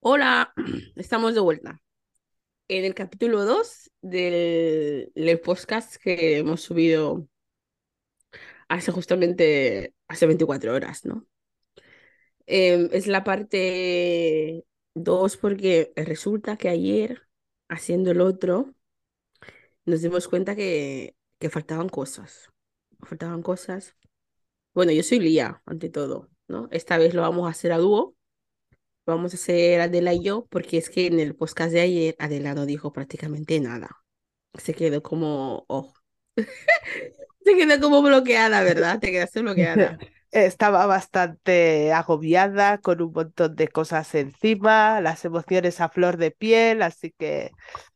Hola, estamos de vuelta en el capítulo 2 del, podcast que hemos subido hace justamente hace 24 horas, ¿no? Em, es la parte 2 porque resulta que ayer, haciendo el otro, nos dimos cuenta que, que faltaban cosas. Faltaban cosas. Bueno, yo soy Lía, ante todo, ¿no? Esta vez lo vamos a hacer a dúo. Vamos a hacer Adela y yo, porque es que en el podcast de ayer Adela no dijo prácticamente nada. Se quedó como, oh. Se quedó como bloqueada, ¿verdad? Te quedaste bloqueada. Estaba bastante agobiada con un montón de cosas encima, las emociones a flor de piel, así que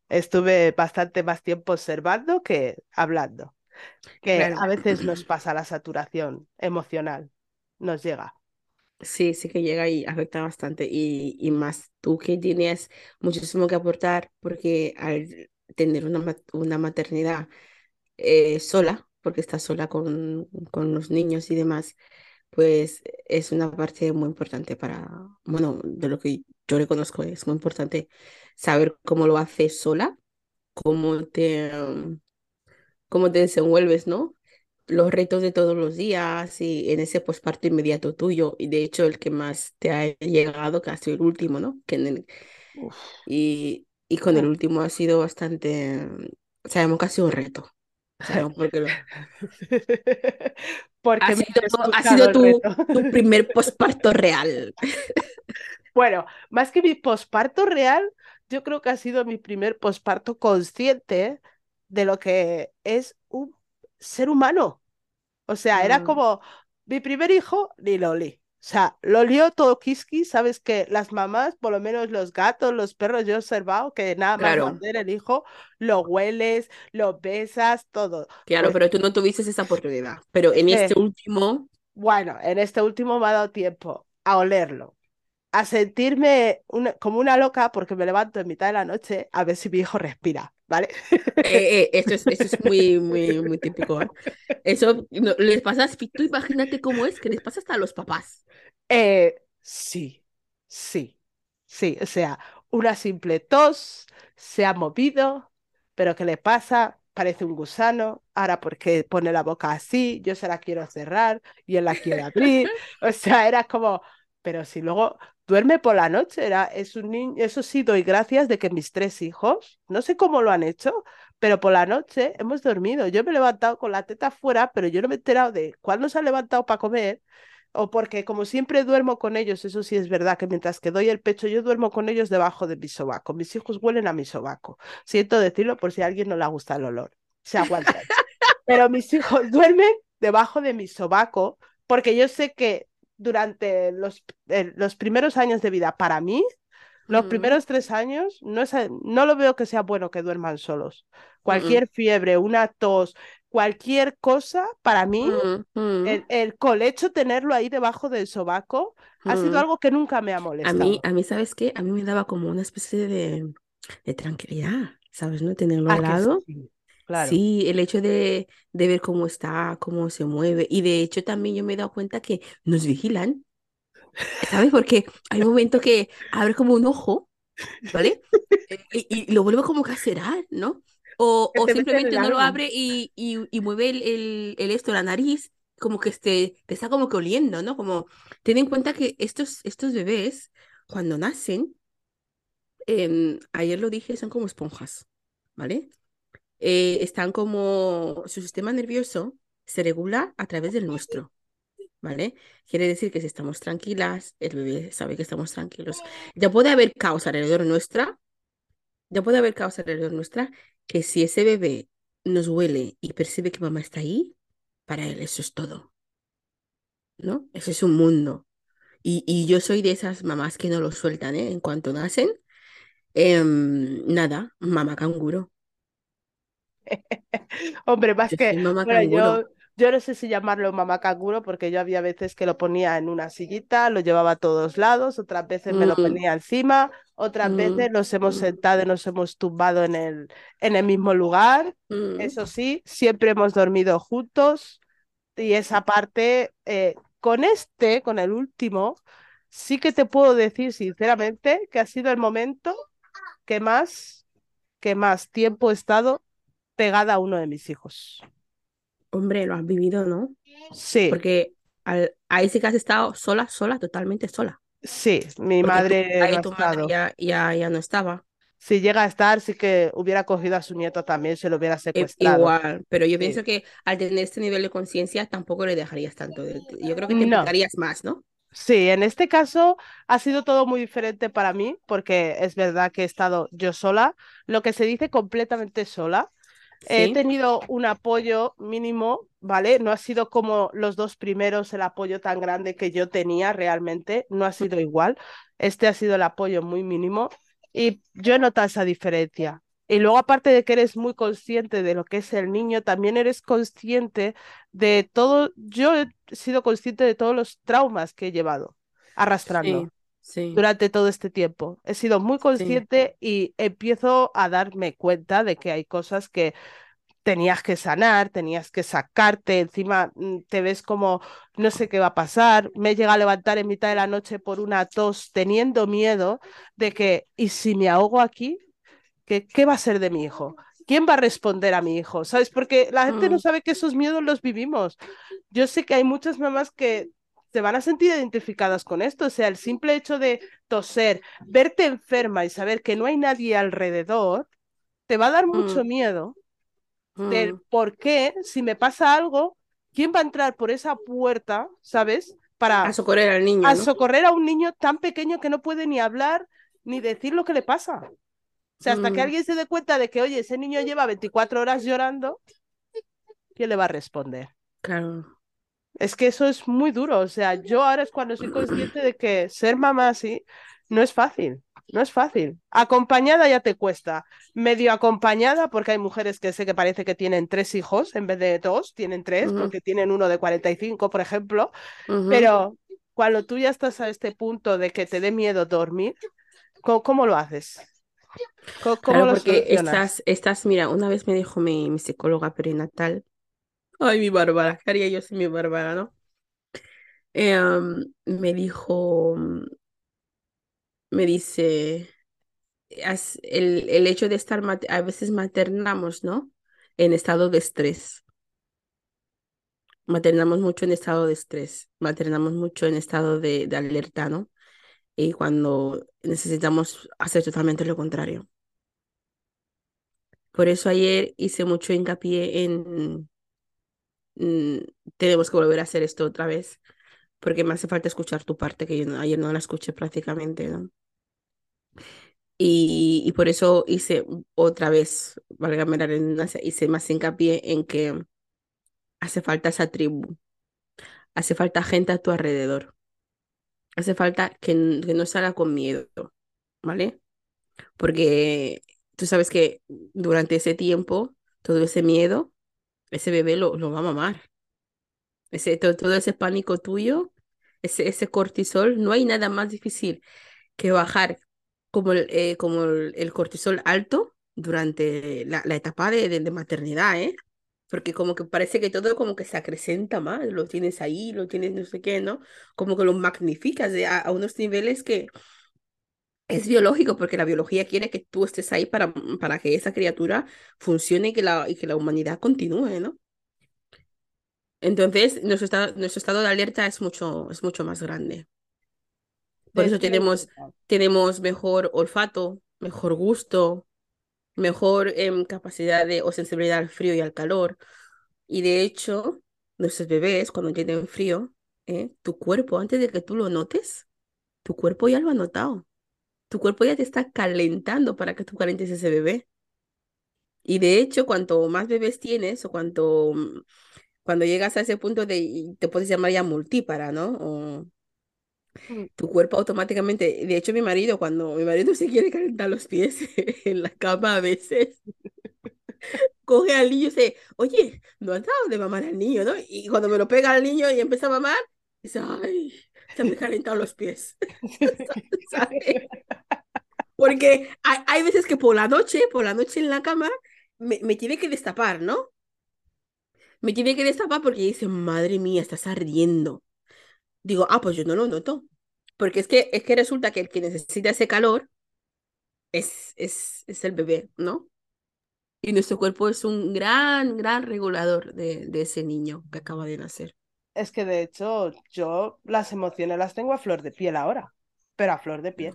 estuve bastante más tiempo observando que hablando. Que Claro. a veces nos pasa la saturación emocional, nos llega. Sí, sí que llega y afecta bastante. Y, y más tú que tienes muchísimo que aportar, porque al tener una, una maternidad eh, sola, porque estás sola con, con los niños y demás, pues es una parte muy importante para, bueno, de lo que yo le conozco, es muy importante saber cómo lo haces sola, cómo te, cómo te desenvuelves, ¿no? Los retos de todos los días y en ese posparto inmediato tuyo, y de hecho el que más te ha llegado, que ha sido el último, ¿no? Que en el- y, y con el último ha sido bastante, sabemos que ha sido un reto, sabemos porque lo, Porque ha sido, ha tu, tu primer posparto real. Bueno, más que mi posparto real, yo creo que ha sido mi primer posparto consciente de lo que es un ser humano. O sea, era Mm, como mi primer hijo, ni lo olí. O sea, lo olió todo kiski, sabes que las mamás, por lo menos los gatos, los perros, yo he observado que nada más claro, el hijo, lo hueles, lo besas, todo. claro, Pues pero tú no tuviste esa oportunidad. Pero en este último, bueno, en este último me ha dado tiempo a olerlo, a sentirme una- como una loca porque me levanto en mitad de la noche a ver si mi hijo respira, ¿vale? eh, eh, esto es, esto es muy, muy, muy típico, ¿eh? Eso no- les pasa, tú imagínate cómo es, que les pasa hasta a los papás. Sí, sí, sí. O sea, una simple tos se ha movido, pero ¿qué le pasa? Parece un gusano. Ahora, porque pone la boca así? Yo se la quiero cerrar y él la quiere abrir. O sea, era como, pero si luego duerme por la noche, era, es un niño. Eso sí, doy gracias de que mis tres hijos, no sé cómo lo han hecho, pero por la noche hemos dormido. Yo me he levantado con la teta fuera, pero yo no me he enterado de cuándo se ha levantado para comer o porque como siempre duermo con ellos, eso sí es verdad que mientras que doy el pecho, yo duermo con ellos debajo de mi sobaco. Mis hijos huelen a mi sobaco. Siento decirlo por si a alguien no le gusta el olor. Se aguantan. Pero mis hijos duermen debajo de mi sobaco porque yo sé que durante los, eh, los primeros años de vida, para mí, los Mm, primeros tres años, no, es, no lo veo que sea bueno que duerman solos. mm, Cualquier fiebre, una tos, cualquier cosa, para mí mm, el, el colecho, tenerlo ahí debajo del sobaco, ha sido algo que nunca me ha A mí, molestado. a mí, ¿sabes qué? A mí me daba como una especie de, de tranquilidad, ¿sabes? ¿No? Tenerlo al lado. sí, claro. Sí, el hecho de, de ver cómo está, cómo se mueve. Y de hecho también yo me he dado cuenta que nos vigilan, ¿sabes? Porque hay un momento que abre como un ojo, ¿vale? Eh, Y, y lo vuelve como que a cerrar, ¿no? O, o simplemente no lo abre y, y, y mueve el, el, el esto, la nariz, como que este, te está como que oliendo, ¿no? Como, ten en cuenta que estos, estos bebés, cuando nacen, em, ayer lo dije, son como esponjas, ¿vale? Eh, están como, su sistema nervioso se regula a través del nuestro, ¿vale? Quiere decir que si estamos tranquilas, el bebé sabe que estamos tranquilos. Ya puede haber caos alrededor nuestra, ya puede haber caos alrededor nuestra, que si ese bebé nos huele y percibe que mamá está ahí, para él eso es todo, ¿no? Eso es un mundo. Y, yo soy de esas mamás que no lo sueltan, ¿eh? En cuanto nacen, em, nada, mamá canguro. Hombre, más Yo que, mamá bueno, yo, yo no sé si llamarlo mamá canguro, porque yo había veces que lo ponía en una sillita, lo llevaba a todos lados, otras veces me lo ponía encima, otras mm, veces nos hemos sentado y nos hemos tumbado en el, en el mismo lugar. Mm, Eso sí, siempre hemos dormido juntos y esa parte, eh, con este, con el último, sí que te puedo decir sinceramente que ha sido el momento que más, que más tiempo he estado pegada a uno de mis hijos. Hombre, lo has vivido, ¿no? Sí, Porque al, ahí sí que has estado sola, sola, totalmente sola. sí, mi Porque tú, madre ahí ha tu madre ya, ya, ya no estaba. Si llega a estar, sí que hubiera cogido a su nieto también, se lo hubiera secuestrado. igual, pero yo Sí. pienso que al tener este nivel de conciencia tampoco le dejarías tanto. Yo creo que te No, implicarías más, ¿no? sí, en este caso ha sido todo muy diferente para mí, porque es verdad que he estado yo sola, lo que se dice completamente sola. He tenido un apoyo mínimo, ¿vale? No ha sido como los dos primeros el apoyo tan grande que yo tenía realmente, no ha sido igual. Este ha sido el apoyo muy mínimo y yo he notado esa diferencia. Y luego, aparte de que eres muy consciente de lo que es el niño, también eres consciente de todo, yo he sido consciente de todos los traumas que he llevado arrastrando Sí, sí, durante todo este tiempo. He sido muy sí. consciente y empiezo a darme cuenta de que hay cosas que tenías que sanar, tenías que sacarte, encima mm, te ves como no sé qué va a pasar, me llega a levantar en mitad de la noche por una tos teniendo miedo de que, ¿y si me ahogo aquí? ¿Qué, qué va a ser de mi hijo? ¿Quién va a responder a mi hijo? ¿Sabes? Porque la gente no Mm, sabe que esos miedos los vivimos. Yo sé que hay muchas mamás que se van a sentir identificadas con esto, o sea, el simple hecho de toser, verte enferma y saber que no hay nadie alrededor, te va a dar mucho mm, miedo del mm. por qué, si me pasa algo, ¿quién va a entrar por esa puerta, ¿sabes? A Para socorrer al niño, a ¿no? socorrer a un niño tan pequeño que no puede ni hablar ni decir lo que le pasa. O sea, hasta que Mm, alguien se dé cuenta de que, oye, ese niño lleva 24 horas llorando, ¿quién le va a responder? claro. Es que eso es muy duro. O sea, yo ahora es cuando soy consciente de que ser mamá así no es fácil. No es fácil. Acompañada ya te cuesta. Medio acompañada, porque hay mujeres que sé que parece que tienen tres hijos en vez de dos, tienen tres, porque tienen uno de 45, por ejemplo. Pero cuando tú ya estás a este punto de que te dé miedo dormir, ¿cómo, cómo lo haces? ¿Cómo, cómo Claro, lo porque estás, estás, mira, una vez me dijo mi, mi psicóloga perinatal, ay, mi Bárbara, ¿qué haría yo sin mi Bárbara, no? Eh, me dijo, mm, me dice, as- el, el hecho de estar, a veces maternamos, ¿no? En estado de estrés, maternamos mucho en estado de estrés, maternamos mucho en estado de, de alerta, ¿no? Y cuando necesitamos hacer totalmente lo contrario. Por eso ayer hice mucho hincapié en, tenemos que volver a hacer esto otra vez, porque me hace falta escuchar tu parte, que yo no- ayer no la escuché prácticamente, ¿no? Y, y por eso hice otra vez, válgame la redundancia, hice más hincapié en que hace falta esa tribu, hace falta gente a tu alrededor, hace falta que, que no salga con miedo, ¿vale? Porque tú sabes que durante ese tiempo, todo ese miedo, ese bebé lo, lo va a mamar. Ese, todo, todo ese pánico tuyo, ese, ese cortisol, no hay nada más difícil que bajar como el, eh, como el, cortisol alto durante la, la etapa de, de, maternidad, ¿eh? Porque como que parece que todo como que se acrecenta más, lo tienes ahí, lo tienes no sé qué, ¿no? Como que lo magnificas de a, a unos niveles que es biológico, porque la biología quiere que tú estés ahí para, para que esa criatura funcione y que la, y que la humanidad continúe, ¿no? Entonces, nuestro estado, nuestro estado de alerta es mucho, es mucho más grande. Por eso tenemos, tenemos mejor olfato, mejor gusto, mejor em, capacidad de, o sensibilidad al frío y al calor. Y de hecho, nuestros bebés, cuando tienen frío, ¿eh? tu cuerpo, antes de que tú lo notes, tu cuerpo ya lo ha notado. Tu cuerpo ya te está calentando para que tú calientes ese bebé. Y de hecho, cuanto más bebés tienes o cuanto, mm, cuando llegas a ese punto de, te puedes llamar ya multípara, ¿no? O Mm. tu cuerpo automáticamente, de hecho mi marido, cuando mi marido se quiere calentar los pies en la cama a veces, coge al niño y dice, oye, no has dado de mamar al niño, ¿no? Y cuando me lo pega al niño y empieza a mamar, dice, ay, se me he calentado los pies. Porque hay, hay veces que por la noche, por la noche en la cama, me, me tiene que destapar, ¿no? Me tiene que destapar porque dice, madre mía, estás ardiendo. Digo, ah, pues yo no lo noto. Porque es que, es que resulta que el que necesita ese calor es, es, es el bebé, ¿no? Y nuestro cuerpo es un gran, gran regulador de, de ese niño que acaba de nacer. Es que de hecho yo las emociones las tengo a flor de piel ahora, pero a flor de piel.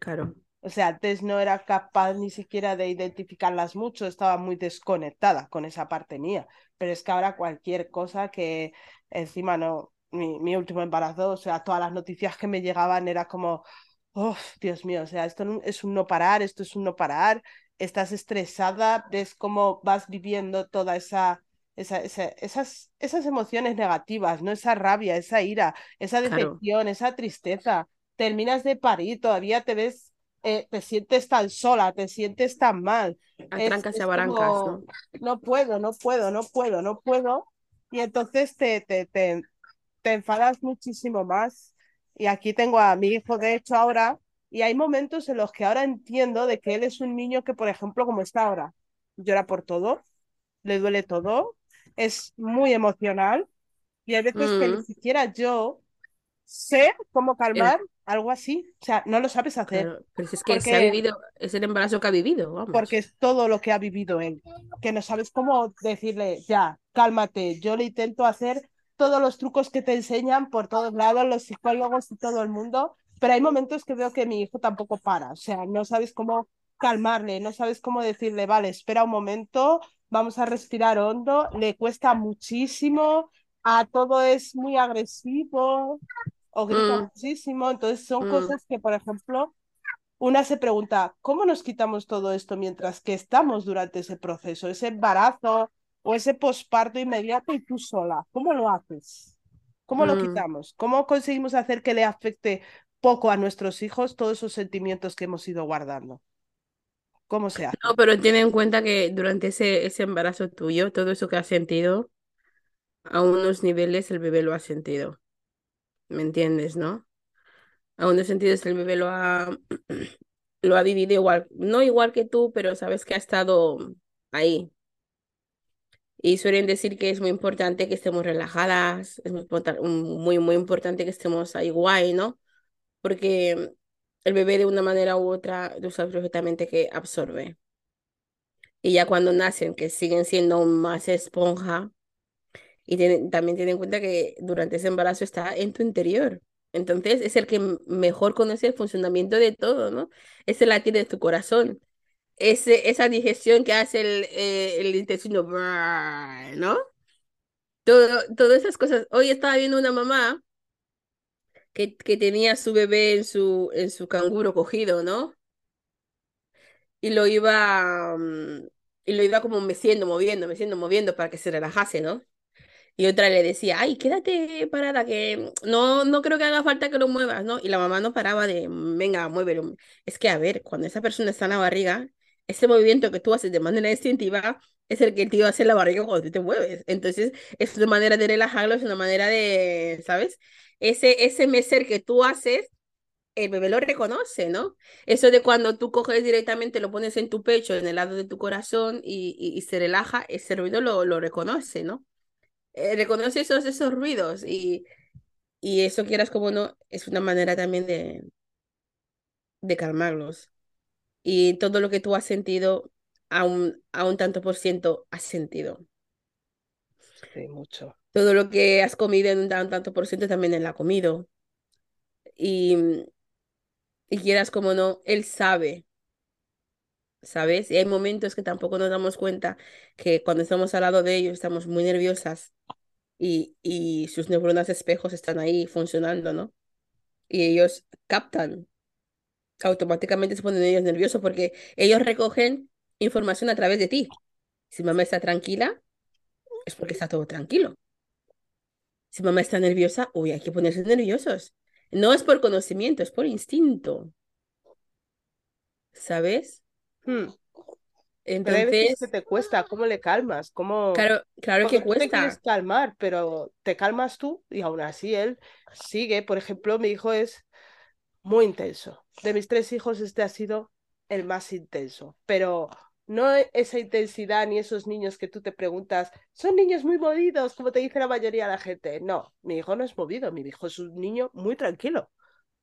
Claro. O sea, antes no era capaz ni siquiera de identificarlas mucho, estaba muy desconectada con esa parte mía. Pero es que ahora cualquier cosa que encima no, mi, mi último embarazo, o sea, todas las noticias que me llegaban era como, oh, Dios mío, o sea, esto es un no parar, esto es un no parar, estás estresada, ves cómo vas viviendo toda esa, esa, esa- esas, esas emociones negativas, ¿no? Esa rabia, esa ira, esa Claro. decepción, esa tristeza. Terminas de parir, todavía te ves, eh, te sientes tan sola, te sientes tan mal. A Es, y es a barancas, como, ¿no? no puedo, no puedo, no puedo, no puedo. Y entonces te, te, te, te enfadas muchísimo más. Y aquí tengo a mi hijo, de hecho, ahora, y hay momentos en los que ahora entiendo de que él es un niño que, por ejemplo, como está ahora, llora por todo, le duele todo, es muy emocional, y hay veces que ni Mm, siquiera yo sé cómo el- calmar algo así. O sea, no lo sabes hacer, claro. Pero si es que se ha porque vivido, es el embarazo que ha vivido, porque es todo lo que ha vivido él, que no sabes cómo decirle, ya, cálmate, yo le intento hacer todos los trucos que te enseñan por todos lados, los psicólogos y todo el mundo, pero hay momentos que veo que mi hijo tampoco para, o sea, no sabes cómo calmarle, no sabes cómo decirle, vale, espera un momento, vamos a respirar hondo, le cuesta muchísimo, a todo es muy agresivo o grita Mm, muchísimo, entonces son mm. cosas que, por ejemplo, una se pregunta, ¿cómo nos quitamos todo esto mientras que estamos durante ese proceso, ese embarazo o ese posparto inmediato y tú sola? ¿Cómo lo haces? ¿Cómo lo Mm. quitamos? ¿Cómo conseguimos hacer que le afecte poco a nuestros hijos todos esos sentimientos que hemos ido guardando? ¿Cómo se hace? No, pero ten en cuenta que durante ese, ese embarazo tuyo, todo eso que has sentido, a unos niveles el bebé lo ha sentido. ¿Me entiendes, no? A unos sentidos el bebé lo ha, lo ha vivido igual, no igual que tú, pero sabes que ha estado ahí. Y suelen decir que es muy importante que estemos relajadas, es muy, muy, muy importante que estemos ahí guay, ¿no? Porque el bebé de una manera u otra, tú sabes perfectamente que absorbe. Y ya cuando nacen, que siguen siendo más esponja, y tienen- también ten en cuenta que durante ese embarazo está en tu interior. Entonces es el que mejor conoce el funcionamiento de todo, ¿no? Es el latir de tu corazón. Ese, esa digestión que hace el, eh, el intestino, ¿no? Todo, todas esas cosas. Hoy estaba viendo una mamá que, tenía su bebé en su, en su canguro cogido, ¿no? Y lo iba, mm, y lo iba como meciendo, moviendo, meciendo, moviendo para que se relajase, ¿no? Y otra le decía, ay, quédate parada, que no, no creo que haga falta que lo muevas, ¿no? Y la mamá no paraba de, venga, muévelo. Es que, a ver, cuando esa persona está en la barriga, ese movimiento que tú haces de manera instintiva es el que el tío hace en la barriga cuando tú te mueves. Entonces, es una manera de relajarlo, es una manera de, ¿sabes? Ese, ese mecer que tú haces, el bebé lo reconoce, ¿no? Eso de cuando tú coges directamente, lo pones en tu pecho, en el lado de tu corazón y, y, se relaja, ese ruido lo, lo reconoce, ¿no? eh, reconoce esos, esos ruidos y, y eso quieras como no, es una manera también de, de calmarlos. Y todo lo que tú has sentido, a un, a un tanto por ciento has sentido. Sí, mucho. Todo lo que has comido en un tan- tanto por ciento también él ha comido. Y, y quieras como no, él sabe, ¿sabes? Y hay momentos que tampoco nos damos cuenta que cuando estamos al lado de ellos estamos muy nerviosas y, y sus neuronas espejos están ahí funcionando, ¿no? Y ellos captan automáticamente se ponen ellos nerviosos porque ellos recogen información a través de ti. Si mamá está tranquila, es porque está todo tranquilo. Si mamá está nerviosa, uy, hay que ponerse nerviosos. No es por conocimiento, es por instinto, ¿sabes? Hmm. Pero hay veces que Entonces, te cuesta, ¿cómo le calmas? ¿Cómo... claro, claro que tú te quieres cuesta. calmar, pero te calmas tú y aún así él sigue. Por ejemplo, mi hijo es muy intenso. De mis tres hijos, este ha sido el más intenso, pero no esa intensidad ni esos niños que tú te preguntas, son niños muy movidos, como te dice la mayoría de la gente. No, mi hijo no es movido, mi hijo es un niño muy tranquilo.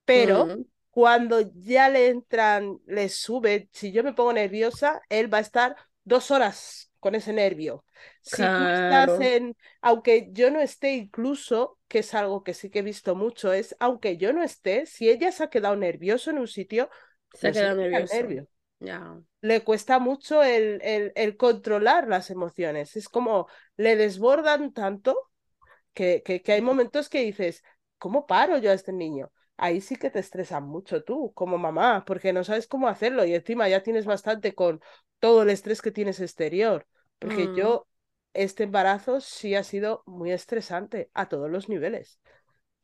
pero Mm, cuando ya le entran, le sube, si yo me pongo nerviosa, él va a estar dos horas con ese nervio. Si tú estás en, aunque yo no esté incluso, que es algo que sí que he visto mucho, es, aunque yo no esté, si ella se ha quedado nervioso en un sitio, se ha se le quedado nervioso. nervio. Le cuesta mucho el, el, el controlar las emociones. Es como le desbordan tanto que, que, que hay momentos que dices, ¿cómo paro yo a este niño? Ahí sí que te estresas mucho tú, como mamá, porque no sabes cómo hacerlo y encima ya tienes bastante con todo el estrés que tienes exterior. Porque Mm, yo, este embarazo sí ha sido muy estresante a todos los niveles.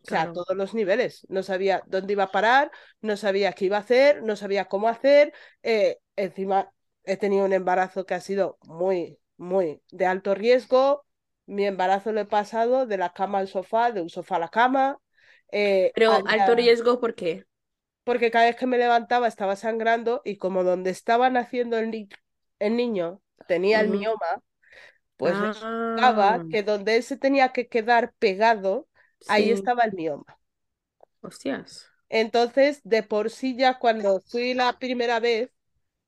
O sea, a todos los niveles. No sabía dónde iba a parar, no sabía qué iba a hacer, no sabía cómo hacer. Eh, encima he tenido un embarazo que ha sido muy, muy de alto riesgo. Mi embarazo lo he pasado de la cama al sofá, de un sofá a la cama. Eh, Pero alto riesgo, ¿por qué? Porque cada vez que me levantaba estaba sangrando y como donde estaba naciendo el, ni- el niño tenía el Ujú. mioma, pues resultaba Ah, que donde él se tenía que quedar pegado, ahí estaba el mioma. Hostias. Entonces, de por sí ya cuando fui la primera vez,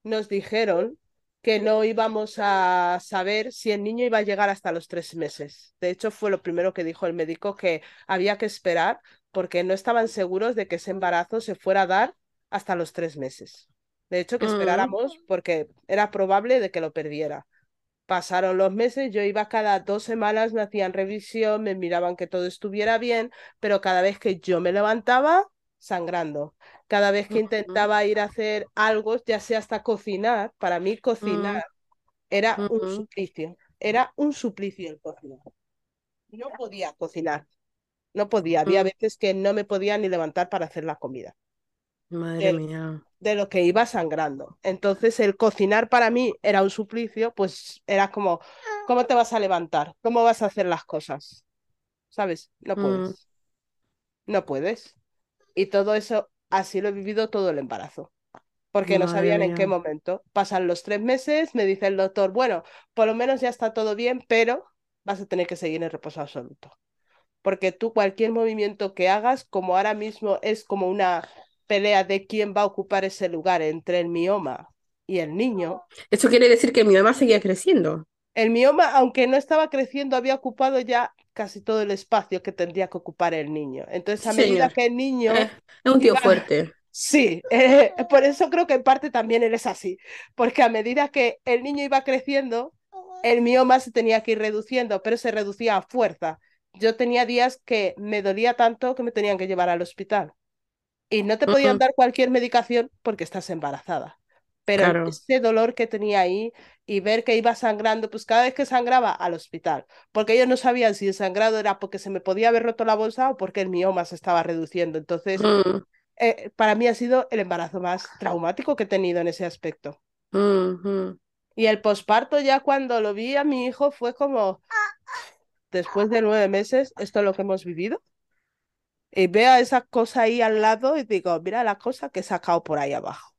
nos dijeron que no íbamos a saber si el niño iba a llegar hasta los tres meses. De hecho, fue lo primero que dijo el médico, que había que esperar porque no estaban seguros de que ese embarazo se fuera a dar hasta los tres meses. De hecho, que Mm, esperáramos porque era probable de que lo perdiera. Pasaron los meses, yo iba cada dos semanas, me hacían revisión, me miraban que todo estuviera bien, pero cada vez que yo me levantaba, sangrando. Cada vez que intentaba ir a hacer algo, ya sea hasta cocinar, para mí cocinar mm, era un suplicio, era un suplicio el cocinar. No podía cocinar, no podía. Había mm. veces que no me podía ni levantar para hacer la comida. Madre mía. De lo que iba sangrando. Entonces, el cocinar para mí era un suplicio, pues era como, ¿cómo te vas a levantar? ¿Cómo vas a hacer las cosas? ¿Sabes? No Mm, puedes, no puedes. Y todo eso, así lo he vivido todo el embarazo, porque no sabían en qué momento. Pasan los tres meses, me dice el doctor, bueno, por lo menos ya está todo bien, pero vas a tener que seguir en reposo absoluto. Porque tú cualquier movimiento que hagas, como ahora mismo es como una pelea de quién va a ocupar ese lugar entre el mioma y el niño, Eso quiere decir que mi mamá seguía creciendo. el mioma, aunque no estaba creciendo, había ocupado ya casi todo el espacio que tendría que ocupar el niño. Entonces, a medida señor. que el niño Eh, es un tío iba fuerte. Sí, eh, por eso creo que en parte también él es así, porque a medida que el niño iba creciendo, el mioma se tenía que ir reduciendo, pero se reducía a fuerza. Yo tenía días que me dolía tanto que me tenían que llevar al hospital y no te podían dar cualquier medicación porque estás embarazada. Pero claro. ese dolor que tenía ahí y ver que iba sangrando, pues cada vez que sangraba al hospital, porque ellos no sabían si el sangrado era porque se me podía haber roto la bolsa o porque el mioma se estaba reduciendo. Entonces, Mm, eh, para mí ha sido el embarazo más traumático que he tenido en ese aspecto. mm. Y el posparto ya cuando lo vi a mi hijo fue como, después de nueve meses, esto es lo que hemos vivido. Y veo esa cosa ahí al lado y digo, mira la cosa que he sacado por ahí abajo.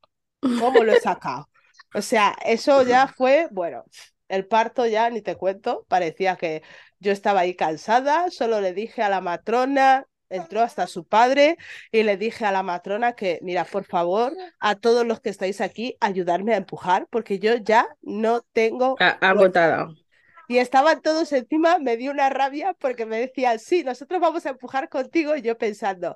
¿Cómo lo he sacado? O sea, eso ya fue, bueno, el parto ya ni te cuento, parecía que yo estaba ahí cansada, solo le dije a la matrona, entró hasta su padre y le dije a la matrona que, mira, por favor, a todos los que estáis aquí, ayudarme a empujar porque yo ya no tengo. Agotada. Y estaban todos encima, me dio una rabia porque me decían, sí, nosotros vamos a empujar contigo y yo pensando,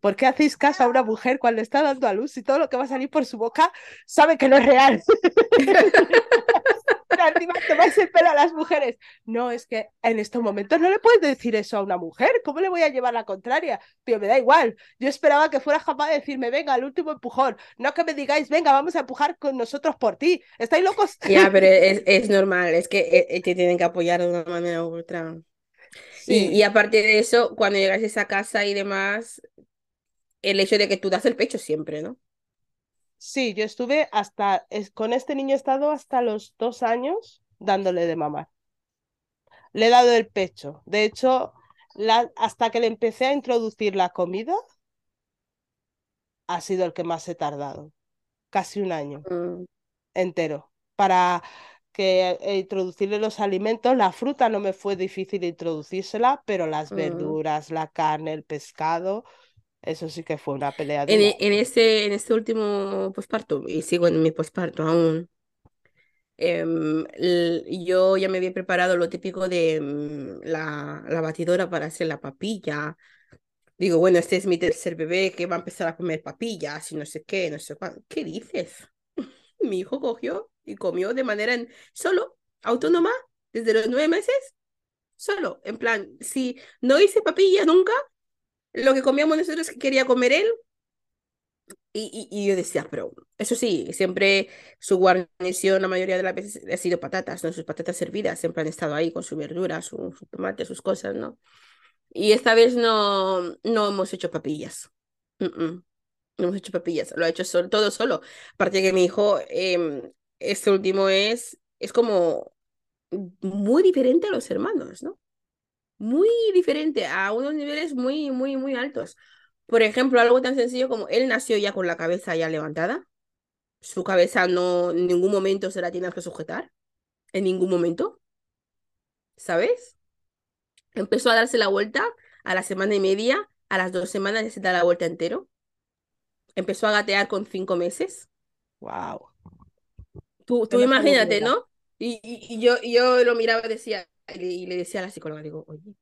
¿por qué hacéis caso a una mujer cuando está dando a luz y todo lo que va a salir por su boca sabe que no es real? Encima tomáis el pelo a las mujeres. No, es que en estos momentos no le puedes decir eso a una mujer. ¿Cómo le voy a llevar la contraria? Tío, me da igual. Yo esperaba que fuera capaz de decirme, venga, el último empujón. No que me digáis, venga, vamos a empujar con nosotros por ti. ¿Estáis locos? Ya, pero es, es normal, es que eh, eh, te tienen que apoyar de una manera u otra. Y, y aparte de eso, cuando llegas a esa casa y demás, el hecho de que tú das el pecho siempre, ¿no? Sí, yo estuve hasta, es- con este niño he estado hasta los dos años dándole de mamar. Le he dado el pecho. De hecho, la, hasta que le empecé a introducir la comida, ha sido el que más he tardado. Casi un año Mm, entero. Para que eh, introducirle los alimentos, la fruta no me fue difícil introducírsela, pero las mm, verduras, la carne, el pescado, Eso sí que fue una pelea En, dura. en ese, en este último posparto, y sigo en mi posparto aún, l- yo ya me había preparado lo típico de mm, la, la batidora para hacer la papilla. Digo, bueno, este es mi tercer bebé que va a empezar a comer papillas y no sé qué, no sé cuándo. ¿Qué dices? Mi hijo cogió y comió de manera en- solo, autónoma, desde los nueve meses, solo. En plan, si no hice papilla nunca, lo que comíamos nosotros que quería comer él, y, yo decía, pero eso sí, siempre su guarnición la mayoría de las veces ha sido patatas, ¿no? Sus patatas hervidas siempre han estado ahí con su verdura, su, su tomate, sus cosas, ¿no? Y esta vez no, no hemos hecho papillas. No hemos hecho papillas, lo ha hecho solo, todo solo. Aparte que mi hijo, em, este último es, es como muy diferente a los hermanos, ¿no? Muy diferente, a unos niveles muy, muy, muy altos. Por ejemplo, algo tan sencillo como él nació ya con la cabeza ya levantada. Su cabeza no, en ningún momento se la tienes que sujetar. En ningún momento. ¿Sabes? Empezó a darse la vuelta a la semana y media. A las dos semanas ya se da la vuelta entero. Empezó a gatear con cinco meses. Wow. Tú, tú imagínate. ¿no? Y, y, y yo, y yo lo miraba y decía, y le, decía a la psicóloga, digo, oye,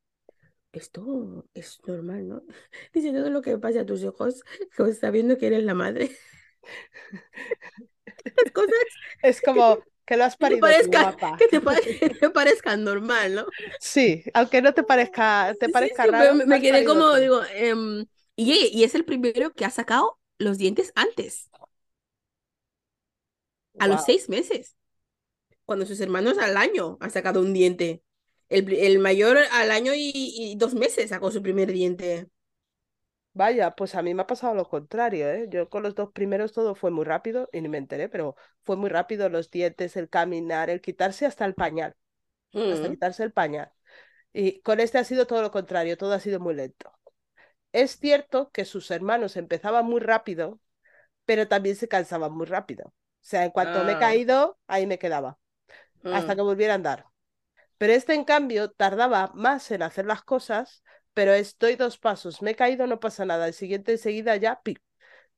esto es normal, ¿no? Dice, todo lo que pasa a tus hijos, que sabiendo que eres la madre, las cosas Es como que lo has que te parido tú, que te, pare- que te parezcan normal, ¿no? Sí, aunque no te parezca, te parezca sí, raro, me- quedé como, tú. digo, em, y, y es el primero que ha sacado los dientes antes, a los seis meses, cuando sus hermanos al año han sacado un diente. El, el mayor al año y, y dos meses sacó su primer diente. Vaya, pues a mí me ha pasado lo contrario, ¿eh? Yo con los dos primeros todo fue muy rápido y ni me enteré, pero fue muy rápido los dientes, el caminar, el quitarse hasta el pañal, hasta Mm, quitarse el pañal. Y con este ha sido todo lo contrario, todo ha sido muy lento. Es cierto que sus hermanos empezaban muy rápido, pero también se cansaban muy rápido. O sea, en cuanto me he Ah, caído, ahí me quedaba, hasta mm, que volviera a andar. Pero este, en cambio, tardaba más en hacer las cosas, pero estoy dos pasos, me he caído, no pasa nada. El siguiente enseguida ya, pi,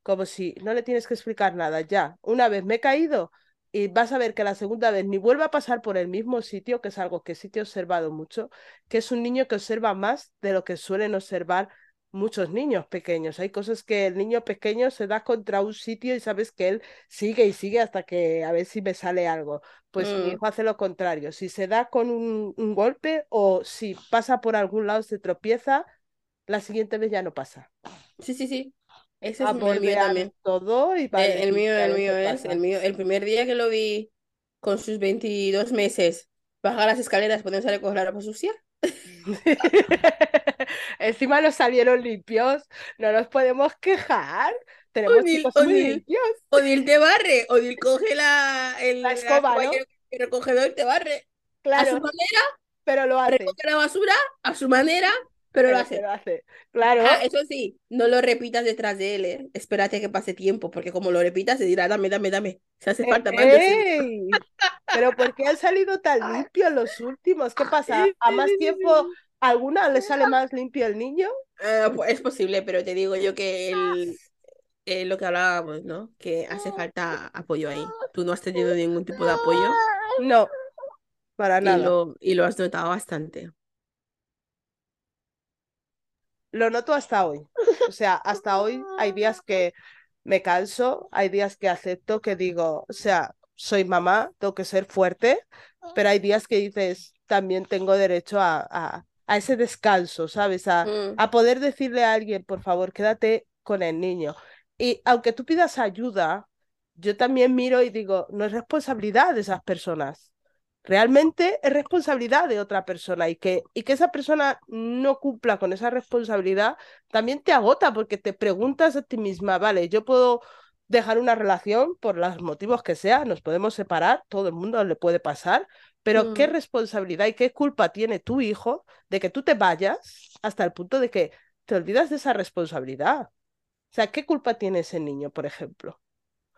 como si no le tienes que explicar nada, ya. Una vez me he caído y vas a ver que la segunda vez ni vuelve a pasar por el mismo sitio, que es algo que sí te he observado mucho, que es un niño que observa más de lo que suelen observar muchos niños pequeños. Hay cosas que el niño pequeño se da contra un sitio y sabes que él sigue y sigue hasta que a ver si me sale algo. Pues mi mm. hijo hace lo contrario. Si se da con un, un golpe o si pasa por algún lado, se tropieza, la siguiente vez ya no pasa. Sí, sí, sí. Ese A es el mío también. todo y vale, El y mío, a el mío es, el mío, el primer día que lo vi con sus 22 meses, bajar las escaleras, ponerse a recoger la ropa sucia. Encima nos salieron limpios, no nos podemos quejar. Tenemos Odil, chicos muy Odil, limpios. Odil te barre. Odil coge la, La el, la escoba, y ¿no? el recogedor y te barre. A su Claro, manera, pero lo hace, recoge la basura, a su manera, pero lo pero que hace. lo hace. Ah, Claro. eso sí, no lo repitas detrás de él, ¿eh? Espérate que pase tiempo, porque como lo repitas, se dirá, dame, dame, dame. Si hace Eh, falta más. Pero ¿por qué han salido tan limpios los últimos? ¿Qué pasa? ¿A más tiempo. Alguna le sale más limpio el niño? Eh, es posible, pero te digo yo que el, eh, lo que hablábamos, ¿no? Que hace falta apoyo ahí. Tú no has tenido ningún tipo de apoyo No, para y nada. lo, y lo has notado bastante. Lo noto hasta hoy. O sea, hasta hoy hay días que me canso, hay días que acepto que digo, o sea, soy mamá, tengo que ser fuerte, pero hay días que dices, también tengo derecho a, a, a ese descanso, ¿sabes? A, Mm, a poder decirle a alguien, por favor, quédate con el niño. Y aunque tú pidas ayuda, yo también miro y digo, no es responsabilidad de esas personas. Realmente es responsabilidad de otra persona y que, y que esa persona no cumpla con esa responsabilidad también te agota porque te preguntas a ti misma, vale, yo puedo dejar una relación por los motivos que sea, nos podemos separar, todo el mundo le puede pasar, pero ¿qué mm, responsabilidad y qué culpa tiene tu hijo de que tú te vayas hasta el punto de que te olvidas de esa responsabilidad? O sea, ¿qué culpa tiene ese niño, por ejemplo?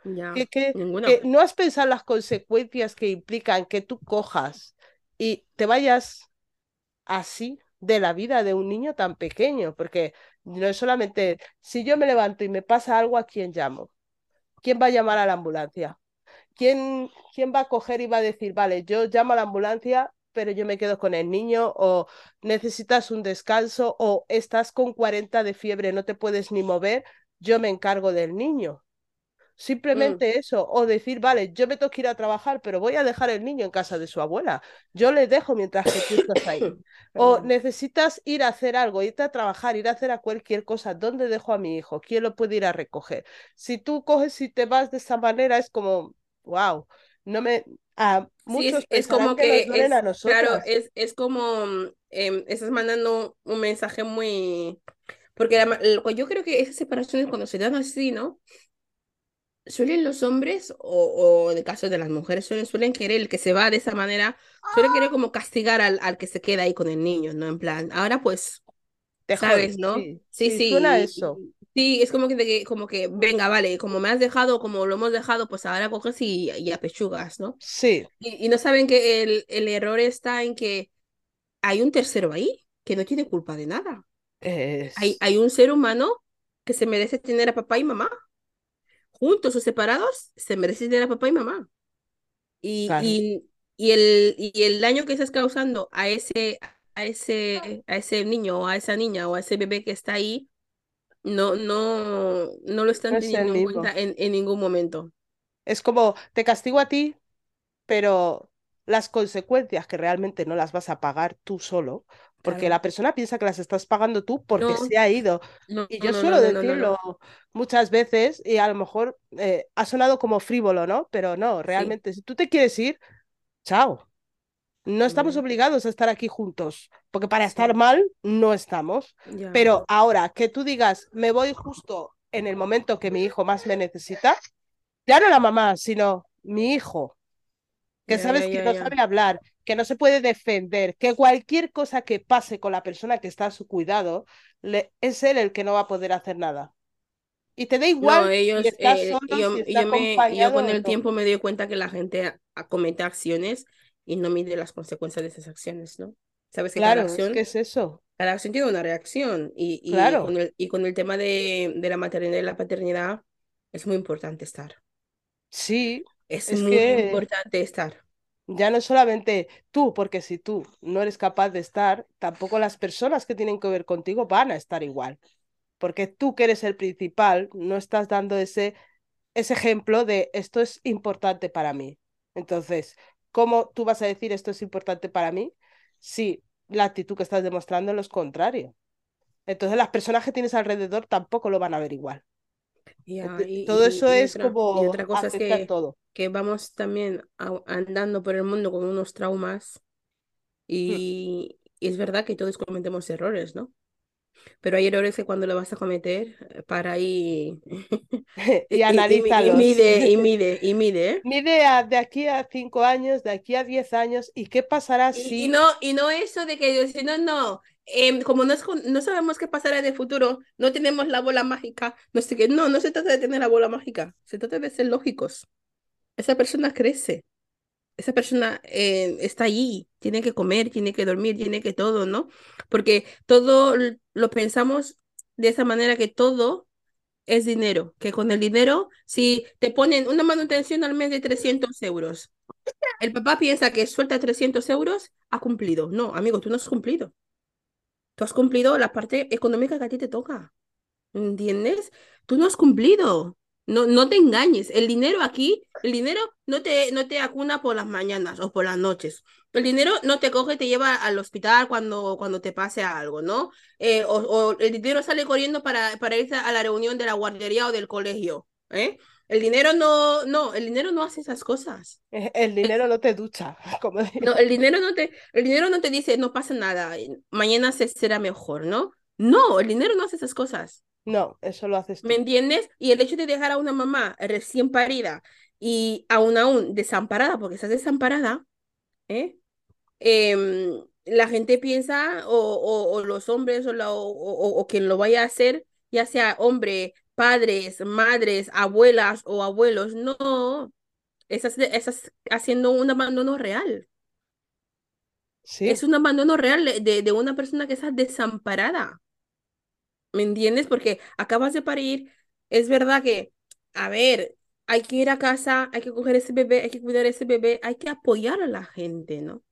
ya, que, que, que ninguna. no has pensado las consecuencias que implican que tú cojas y te vayas así. de la vida de un niño tan pequeño, porque no es solamente si yo me levanto y me pasa algo, ¿a quién llamo? ¿Quién va a llamar a la ambulancia? ¿Quién, quién va a coger y va a decir, vale, yo llamo a la ambulancia, pero yo me quedo con el niño, o necesitas un descanso, o estás con 40 de fiebre, no te puedes ni mover, yo me encargo del niño. Mm, Simplemente eso, o decir, vale, yo me tengo que ir a trabajar, pero voy a dejar el niño en casa de su abuela. Yo le dejo mientras que tú estás ahí. O necesitas ir a hacer algo, irte a trabajar, ir a hacer a cualquier cosa. ¿Dónde dejo a mi hijo? ¿Quién lo puede ir a recoger? Si tú coges y te vas de esa manera, es como, wow, no me... A Sí, es, muchos es como que duelen a es, claro, es, es como mm, em, estás mandando un mensaje muy... Porque la yo creo que esas separaciones cuando se dan así, ¿no? Suelen los hombres, o, o en el caso de las mujeres, suelen, suelen querer el que se va de esa manera, suelen querer como castigar al, al que se queda ahí con el niño, ¿no? En plan, ahora pues, Te ¿sabes, no? sí, Sí, sí, suena eso. y- sí, es como que, de como que, venga, vale, como me has dejado, como lo hemos dejado, pues ahora coges y, y apechugas, ¿no? Sí, Y, y no saben que el, el error está en que hay un tercero ahí que no tiene culpa de nada. Hay, hay un ser humano que se merece tener a papá y mamá. Juntos o separados, se merece tener a papá y mamá. Y, Claro, y, y, el, y el daño que estás causando a ese, a ese, a ese niño o a esa niña o a ese bebé que está ahí, no, no, no lo están teniendo en cuenta en, en ningún momento. Es como, te castigo a ti, pero las consecuencias que realmente no las vas a pagar tú solo, porque Claro. la persona piensa que las estás pagando tú porque No, se ha ido. no, Y yo no, suelo decirlo muchas veces y a lo mejor eh, ha sonado como frívolo, ¿no? Pero no, Sí, realmente, si tú te quieres ir, chao. No estamos obligados a estar aquí juntos, porque para estar mal no estamos. Pero ahora que tú digas, me voy justo en el momento que mi hijo más me necesita, ya no la mamá, sino mi hijo que sabes que no sabe hablar, que no se puede defender, que cualquier cosa que pase con la persona que está a su cuidado, le, es él el que no va a poder hacer nada. Y te da No, igual si ellos, está eh, solo, si yo, está yo me, yo acompañado con el tiempo me doy cuenta que la gente acomete acciones y no mide las consecuencias de esas acciones, ¿no? Sabes que cada Claro, es que acción, es eso. cada acción tiene una reacción y, y con Claro, el, y con el tema de, de la maternidad y la paternidad es muy importante estar. sí, Es es muy que importante estar. ya no solamente tú, porque si tú no eres capaz de estar, tampoco las personas que tienen que ver contigo van a estar igual. Porque tú que eres el principal, no estás dando ese ese ejemplo de esto es importante para mí. Entonces, ¿cómo tú vas a decir esto es importante para mí si la actitud que estás demostrando es lo contrario? Entonces, las personas que tienes alrededor tampoco lo van a ver igual. Y, Todo y, eso y es otra, y como otra cosa es que, todo. que vamos también a- andando por el mundo con unos traumas Mm. y, y es verdad que todos cometemos errores, ¿no? Pero hay errores que cuando lo vas a cometer, eh, para ahí Y y, y, y y analízalos. mide, y mide, y mide. ¿eh? Mi idea de aquí a cinco años, de aquí a diez años, ¿y qué pasará Y, y si no, y no eso de que si no, no, em, como no, es, no sabemos qué pasará en el futuro, no tenemos la bola mágica, no sé qué, no, no se trata de tener la bola mágica, se trata de ser lógicos. Esa persona crece, esa persona eh, está allí, tiene que comer, tiene que dormir, tiene que todo, ¿no? Porque todo lo pensamos de esa manera que todo es dinero, que con el dinero, si te ponen una manutención al mes de 300 euros, el papá piensa que suelta 300 euros, ha cumplido. No, amigo, tú no has cumplido. Tú has cumplido la parte económica que a ti te toca. ¿Entiendes? Tú no has cumplido. No, no te engañes. El dinero aquí, el dinero no te, no te acuna por las mañanas o por las noches. El dinero no te coge y te lleva al hospital cuando, cuando te pase algo, ¿no? Eh, o, o el dinero sale corriendo para, para irse a la reunión de la guardería o del colegio, ¿eh? El dinero no, no, el dinero no hace esas cosas. el dinero no te ducha? Como No, el dinero no te, el dinero no te dice, no pasa nada, mañana se será mejor, ¿no? No, el dinero no hace esas cosas. No, eso lo haces ¿Me tú. entiendes? Y el hecho de dejar a una mamá recién parida y aún aún desamparada, porque estás desamparada, ¿eh? Em, la gente piensa, o, o, o los hombres, o, la, o, quien lo vaya a hacer, ya sea hombre, padres, madres, abuelas o abuelos, no, estás, estás haciendo un abandono real. Sí, Es un abandono real de, de de una persona que está desamparada. ¿Me entiendes? Porque acabas de parir, es verdad que, a ver, hay que ir a casa, hay que coger ese bebé, hay que cuidar ese bebé, hay que apoyar a la gente, ¿no?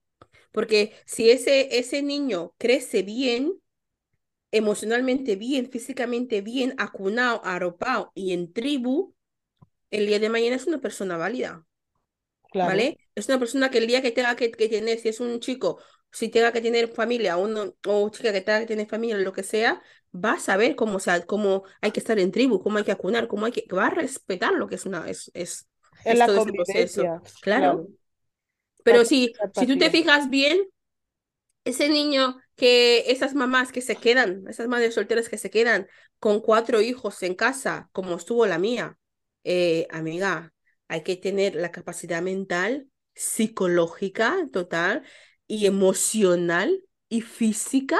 Porque si ese, ese niño crece bien, emocionalmente bien, físicamente bien, acunado, arropado y en tribu, el día de mañana es una persona válida. claro. ¿vale? Es una persona que el día que tenga que, que tener, si es un chico, si tenga que tener familia, uno, o chica que tenga que tener familia, lo que sea, va a saber cómo, o sea, cómo hay que estar en tribu, cómo hay que acunar, cómo hay que, va a respetar lo que es una, es, es, es la todo ese proceso. claro. Pero si, si tú te fijas bien, ese niño que esas mamás que se quedan, esas madres solteras que se quedan con cuatro hijos en casa, como estuvo la mía, eh, amiga, hay que tener la capacidad mental, psicológica, total, y emocional y física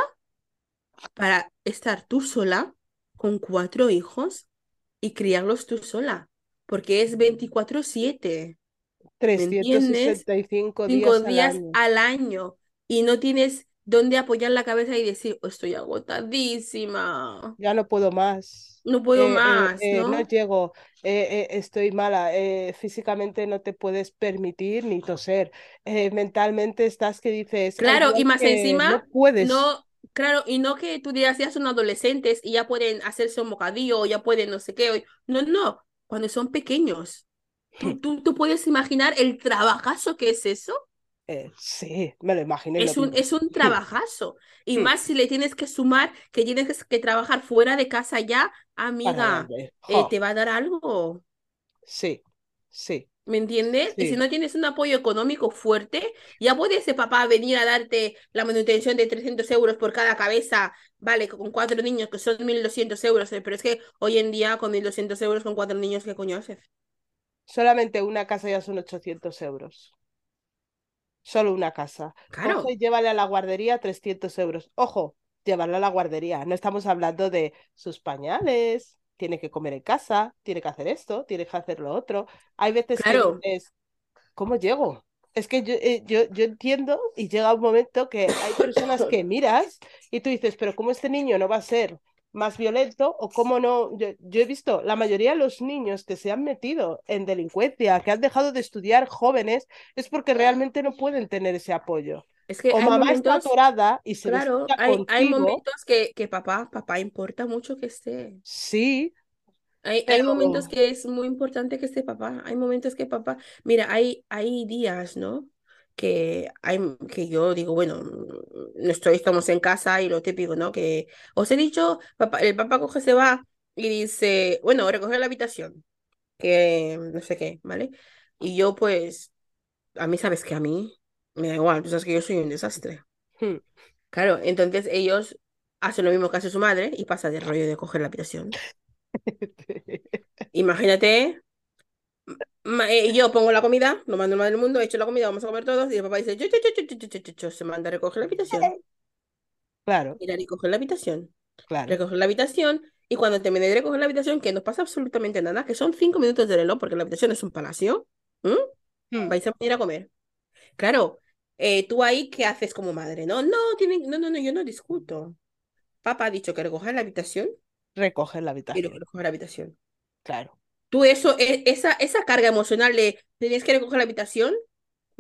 para estar tú sola con cuatro hijos y criarlos tú sola, porque es veinticuatro siete ¿me trescientos entiendes? sesenta y cinco cinco días al días año. al año y no tienes dónde apoyar la cabeza y decir, "Oh, estoy agotadísima, Ya no puedo más. no puedo Eh, eh, más, eh, no ¿no? llego, estoy mala, físicamente no te puedes permitir ni toser, mentalmente estás que dices, Claro, días y más que no encima, puedes. no, claro, y no que tú digas, ya son adolescentes y ya pueden hacerse un bocadillo, o ya pueden no sé qué, no, no, cuando son pequeños. ¿Tú, tú, tú puedes imaginar el trabajazo que es eso? Eh, sí, me lo lo Es un, es un trabajazo. Y más si le tienes que sumar que tienes que, trabajar fuera de casa ya, amiga, eh, te va a dar algo. sí, sí, ¿Me entiendes? Y si no tienes un apoyo económico fuerte, ya puede ese papá venir a darte la manutención de 300 euros por cada cabeza, vale, con cuatro niños, que son 1.200 euros, eh, pero es que hoy en día con 1.200 euros con cuatro niños, ¿qué coño haces? Solamente una casa ya son 800 euros. Solo una casa. Claro, llévale a la guardería 300 euros. Ojo, llevarla a la guardería. No estamos hablando de sus pañales, tiene que comer en casa, tiene que hacer esto, tiene que hacer lo otro. Hay veces que dices, ¿cómo llego? Es que yo, eh, yo, yo entiendo y llega un momento que hay personas que miras y tú dices, pero ¿cómo este niño no va a ser más violento o cómo no? Yo, yo he visto la mayoría de los niños que se han metido en delincuencia, que han dejado de estudiar jóvenes, es porque realmente no pueden tener ese apoyo. Es que O hay mamá está momentos, atorada y se claro, hay, hay momentos que, que papá, papá importa mucho que esté. sí, Hay, hay momentos pero que es muy importante que esté papá. Hay momentos que papá. Mira, hay, hay días, ¿no? Que, hay, que yo digo, bueno, mm, estoy, estamos en casa y lo típico, ¿no? Que os he dicho, papá, el papá coge, se va y dice, bueno, recoger la habitación, que no sé qué, ¿vale? Y yo, pues, a mí, sabes que a mí me da igual, tú sabes que yo soy un desastre. Hmm. Claro, entonces ellos hacen lo mismo que hace su madre y pasa de rollo de coger la habitación. Imagínate, eh, yo pongo la comida, lo mando al madre del mundo, he hecho la comida, vamos a comer todos, y el papá dice, yo, yo, yo, yo se manda a recoger la habitación. Claro. Ir a recoger la habitación. Claro. Recoger la habitación, y cuando terminé de recoger la habitación, que no pasa absolutamente nada, que son cinco minutos de reloj, porque la habitación es un palacio, hmm. vais a venir a comer. Claro, eh, tú ahí, ¿qué haces como madre? No, no, tienen, no, no, no, yo no discuto. Papá ha dicho que recoger la habitación, recoger la y habitación, la habitación. claro, Tú eso, e- esa, esa carga emocional de tenías que recoger la habitación,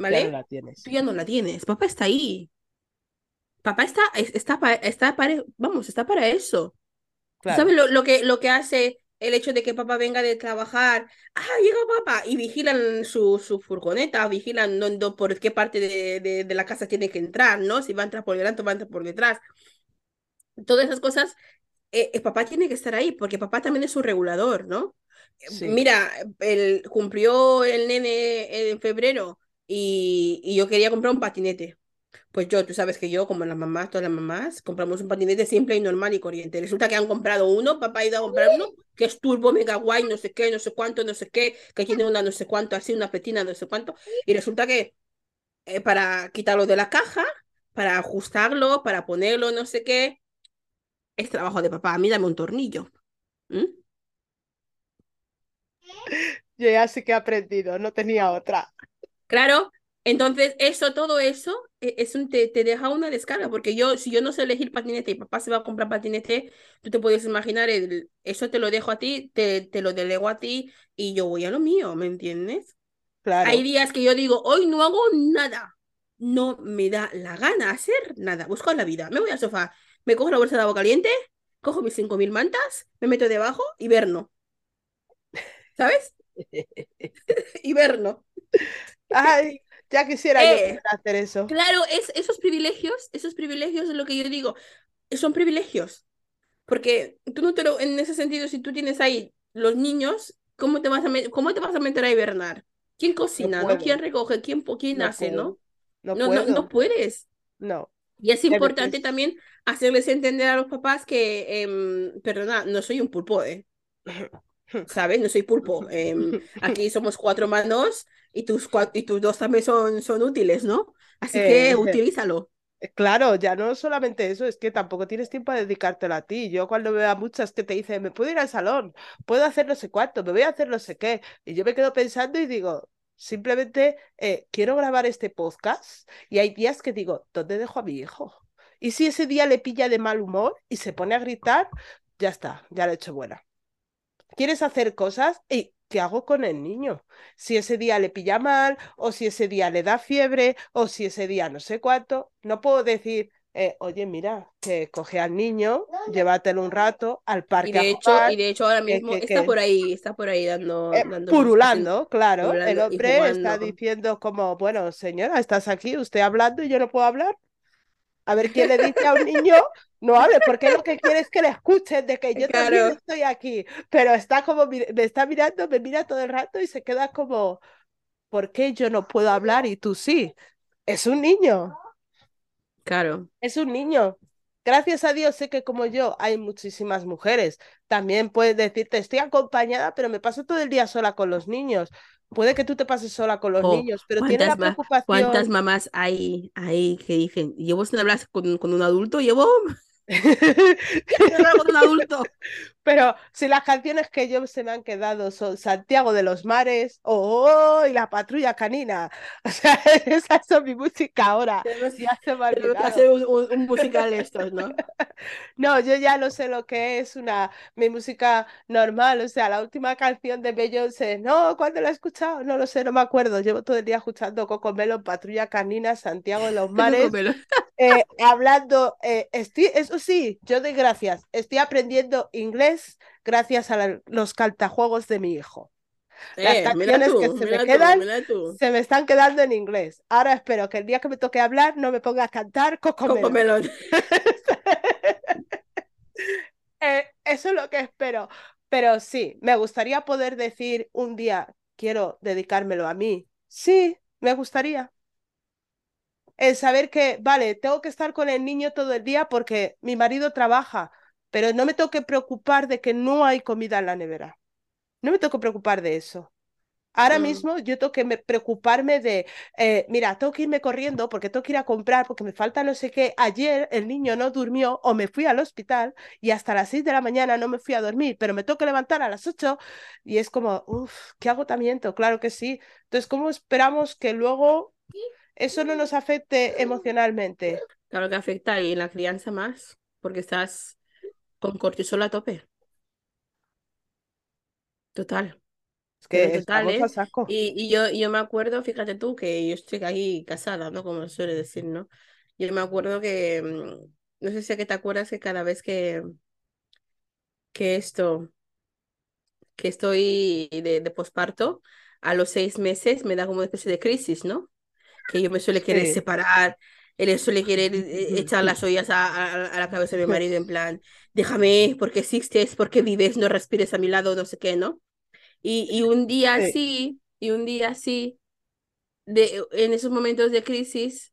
ya no ¿vale? la Tú tienes, ya no la tienes. Papá está ahí. Papá está, es- está, está para, vamos, está para eso. ¿Tú sabes lo, lo que, lo que hace el hecho de que papá venga de trabajar? Ah, llega papá y vigilan su, su furgoneta, vigilan no, no, por qué parte de, de, de la casa tiene que entrar, ¿no? Si va a entrar por delante o va a entrar por detrás. Todas esas cosas, eh, eh, papá tiene que estar ahí porque papá también es un regulador, ¿no? sí, Mira, el, cumplió el nene en febrero y, y yo quería comprar un patinete. Pues yo, tú sabes que yo, como las mamás, todas las mamás, compramos un patinete simple y normal y corriente. Resulta que han comprado uno, papá ha ido a comprar uno, que es turbo, mega guay, no sé qué, no sé cuánto, no sé qué, que tiene una no sé cuánto, así, una petina, no sé cuánto. Y resulta que eh, para quitarlo de la caja, para ajustarlo, para ponerlo, no sé qué, es trabajo de papá. A mí dame un tornillo. ¿Mm? yo ya sí que he aprendido, no tenía otra, Claro, Entonces, eso, todo eso, e, es un, te, te deja una descarga, porque yo, si yo no sé elegir patinete y papá se va a comprar patinete, tú te puedes imaginar, el, eso te lo dejo a ti, te, te lo delego a ti y yo voy a lo mío, ¿me entiendes? Claro. Hay días que yo digo, hoy no hago nada, no me da la gana hacer nada, busco la vida, me voy al sofá, me cojo la bolsa de agua caliente, cojo mis 5.000 mantas, me meto debajo, hiberno. ¿Sabes? hiberno. Ay, ya quisiera yo Eh, poder hacer eso. Claro, es, esos privilegios, esos privilegios es lo que yo digo, son privilegios. Porque tú no te lo, en ese sentido, si tú tienes ahí los niños, ¿cómo te vas a, cómo te vas a meter a hibernar? ¿Quién cocina, no? puedo. ¿Quién recoge? ¿Quién, quién No hace, puedo. no? No No, no, no puedes. No. Y es importante también hacerles entender a los papás que, em, perdona, no soy un pulpo, ¿eh? ¿Sabes? No soy pulpo. Em, aquí somos cuatro manos y tus, y tus dos también son, son útiles, ¿no? Así que Eh, utilízalo. Claro, ya no solamente eso, es que tampoco tienes tiempo a dedicártelo a ti. Yo cuando veo a muchas que te dicen, me puedo ir al salón, puedo hacer no sé cuánto, me voy a hacer no sé qué, y yo me quedo pensando y digo, simplemente eh, quiero grabar este podcast y hay días que digo, ¿dónde dejo a mi hijo? Y si ese día le pilla de mal humor y se pone a gritar, ya está, ya le he hecho buena. ¿Quieres hacer cosas? ¿Y qué hago con el niño? Si ese día le pilla mal, o si ese día le da fiebre, o si ese día no sé cuánto, no puedo decir, eh, oye, mira, que coge al niño, llévatelo un rato al Y parque a de hecho, jugar, y de hecho ahora mismo que- está que- por ahí, está por ahí dando, eh, dando purulando, claro. El purulando y hombre está diciendo como, bueno, señora, estás aquí, usted hablando y yo no puedo hablar. A ver quién le dice a un niño, no hable, porque lo que quiere es que le escuchen de que yo también estoy aquí. Pero está como, me está mirando, me mira todo el rato y se queda como, ¿por qué yo no puedo hablar y tú sí? Es un niño, Claro. es un niño. Gracias a Dios sé que como yo hay muchísimas mujeres. También puedes decirte, estoy acompañada, pero me paso todo el día sola con los niños. Puede que tú te pases sola con los Jo, niños, pero tiene la ¿cuántas, ma- preocupación. cuántas mamás hay ahí que dicen, llevo sin hablar con, con un adulto, llevo hablar con un adulto. Pero si las canciones que yo se me han quedado son Santiago de los Mares o y la patrulla canina. O sea, esas son mi música ahora. Tenemos, Ya se me tenemos que hacer un, un- un musical estos, ¿no? No, yo ya no sé lo que es una mi música normal. O sea, la última canción de Beyoncé, no, ¿cuándo la he escuchado? No lo sé, no me acuerdo. Llevo todo el día escuchando Cocomelo, Patrulla Canina, Santiago de los Mares. Eh, hablando, eh, estoy, eso sí, yo doy gracias, estoy aprendiendo inglés gracias a la- los cantajuegos de mi hijo. Las Eh, canciones tú, que se me tú, quedan se me están quedando en inglés. Ahora espero que el día que me toque hablar no me ponga a cantar Cocomelo. Cocomelón. Eh, eso es lo que espero. Pero sí, me gustaría poder decir un día, quiero dedicármelo a mí. Sí, me gustaría. El saber que, vale, tengo que estar con el niño todo el día porque mi marido trabaja, pero no me tengo que preocupar de que no hay comida en la nevera. No me tengo que preocupar de eso. Ahora Mm. mismo yo tengo que me- preocuparme de, eh, mira, tengo que irme corriendo porque tengo que ir a comprar porque me falta no sé qué. Ayer el niño no durmió o me fui al hospital y hasta las 6 de la mañana no me fui a dormir, pero me tengo que levantar a las 8 y es como, uff, qué agotamiento, claro que sí. Entonces, ¿cómo esperamos que luego eso no nos afecte emocionalmente? Claro que afecta y en la crianza más, porque estás con cortisol a tope. Total, Es pero que total, estamos a ¿eh? saco. Y, y yo, yo me acuerdo, fíjate tú, que yo estoy ahí casada, ¿no? Como se suele decir, ¿no? Yo me acuerdo que, mm, no sé si que te acuerdas que cada vez que, que esto, que estoy de, de posparto, a los seis meses me da como una especie de crisis, ¿no? Que yo me suele querer Sí. separar, él suele querer eh, echar las ollas a, a- a la cabeza de mi marido en plan, déjame, porque existes, porque vives, no respires a mi lado, no sé qué, ¿no? Y, y un día Sí. así, y un día así, de, en esos momentos de crisis,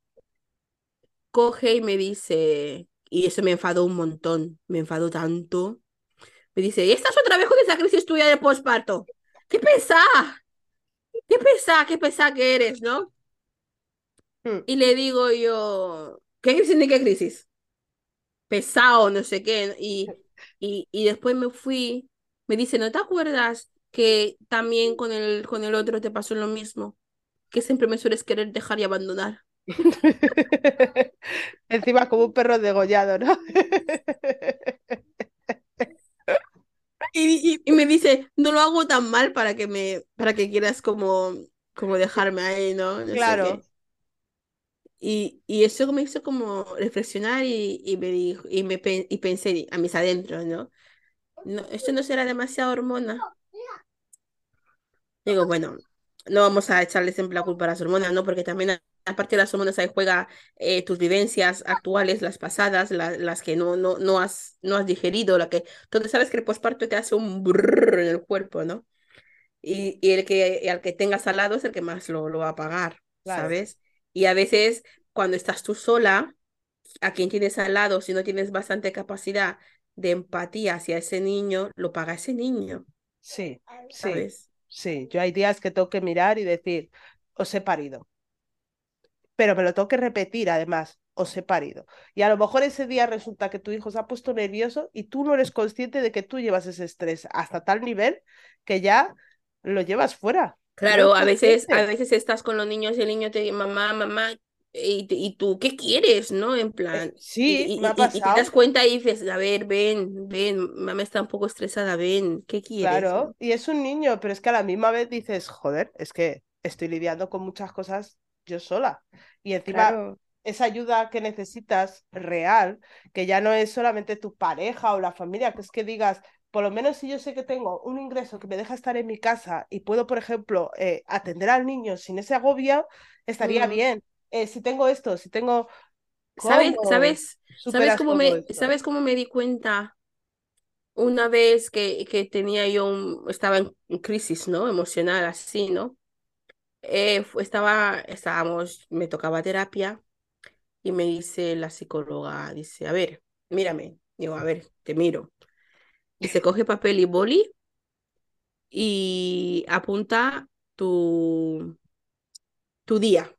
coge y me dice, y eso me enfadó un montón, me enfadó tanto, me dice, ¿y estás otra vez con esa crisis tuya de posparto? ¿Qué pesa? ¿Qué pesa? ¿Qué pesa que eres, no? Mm. Y le digo yo, ¿qué crisis ni qué crisis? Pesado, no sé qué. Y, y, y después me fui, me dice, ¿no te acuerdas que también con el, con el otro te pasó lo mismo? que siempre me sueles querer dejar y abandonar. Encima como un perro degollado, ¿no? y, y, me dice, no lo hago tan mal para que me, para que quieras como, como dejarme ahí, ¿no? no claro. Y, y, eso me hizo como reflexionar y, y me dijo, y me y pensé a mis adentros, ¿no? no esto no será demasiado hormona. Digo, bueno, no vamos a echarle siempre la culpa a las hormonas, ¿no? Porque también aparte de las hormonas ahí juega eh, tus vivencias actuales, las pasadas, las que no, no, no, has, no has digerido, la que, entonces sabes que el posparto te hace un brrr en el cuerpo, ¿no? Y, y el que al que tengas al lado es el que más lo, lo va a pagar, ¿sabes? Y a veces cuando estás tú sola, a quien tienes al lado, si no tienes bastante capacidad de empatía hacia ese niño, lo paga ese niño. Sí, ¿sabes? sí. Sí, yo hay días que tengo que mirar y decir, os he parido. Pero me lo tengo que repetir además, os he parido. Y a lo mejor ese día resulta que tu hijo se ha puesto nervioso y tú no eres consciente de que tú llevas ese estrés hasta tal nivel que ya lo llevas fuera. Claro, a veces, a veces estás con los niños y el niño te dice, mamá, mamá, y, y, tú, ¿qué quieres? ¿No? En plan. Sí, y, me ha pasado. y, te das cuenta y dices, a ver, ven, ven, mamá está un poco estresada, ven, ¿qué quieres? Claro, y es un niño, pero es que a la misma vez dices, joder, es que estoy lidiando con muchas cosas yo sola. Y encima, esa ayuda que necesitas real, que ya no es solamente tu pareja o la familia, que es que digas, por lo menos si yo sé que tengo un ingreso que me deja estar en mi casa y puedo, por ejemplo, eh, atender al niño sin ese agobio, estaría bien eh, si tengo esto, si tengo... ¿Sabes, ¿sabes, ¿sabes, cómo me, ¿Sabes cómo me di cuenta? Una vez que, que tenía yo, un, estaba en crisis, ¿no? Emocional, así, ¿no? Eh, estaba, estábamos, me tocaba terapia y me dice la psicóloga, dice, a ver, mírame. Digo, a ver, te miro. Dice, coge papel y boli y apunta tu, tu día.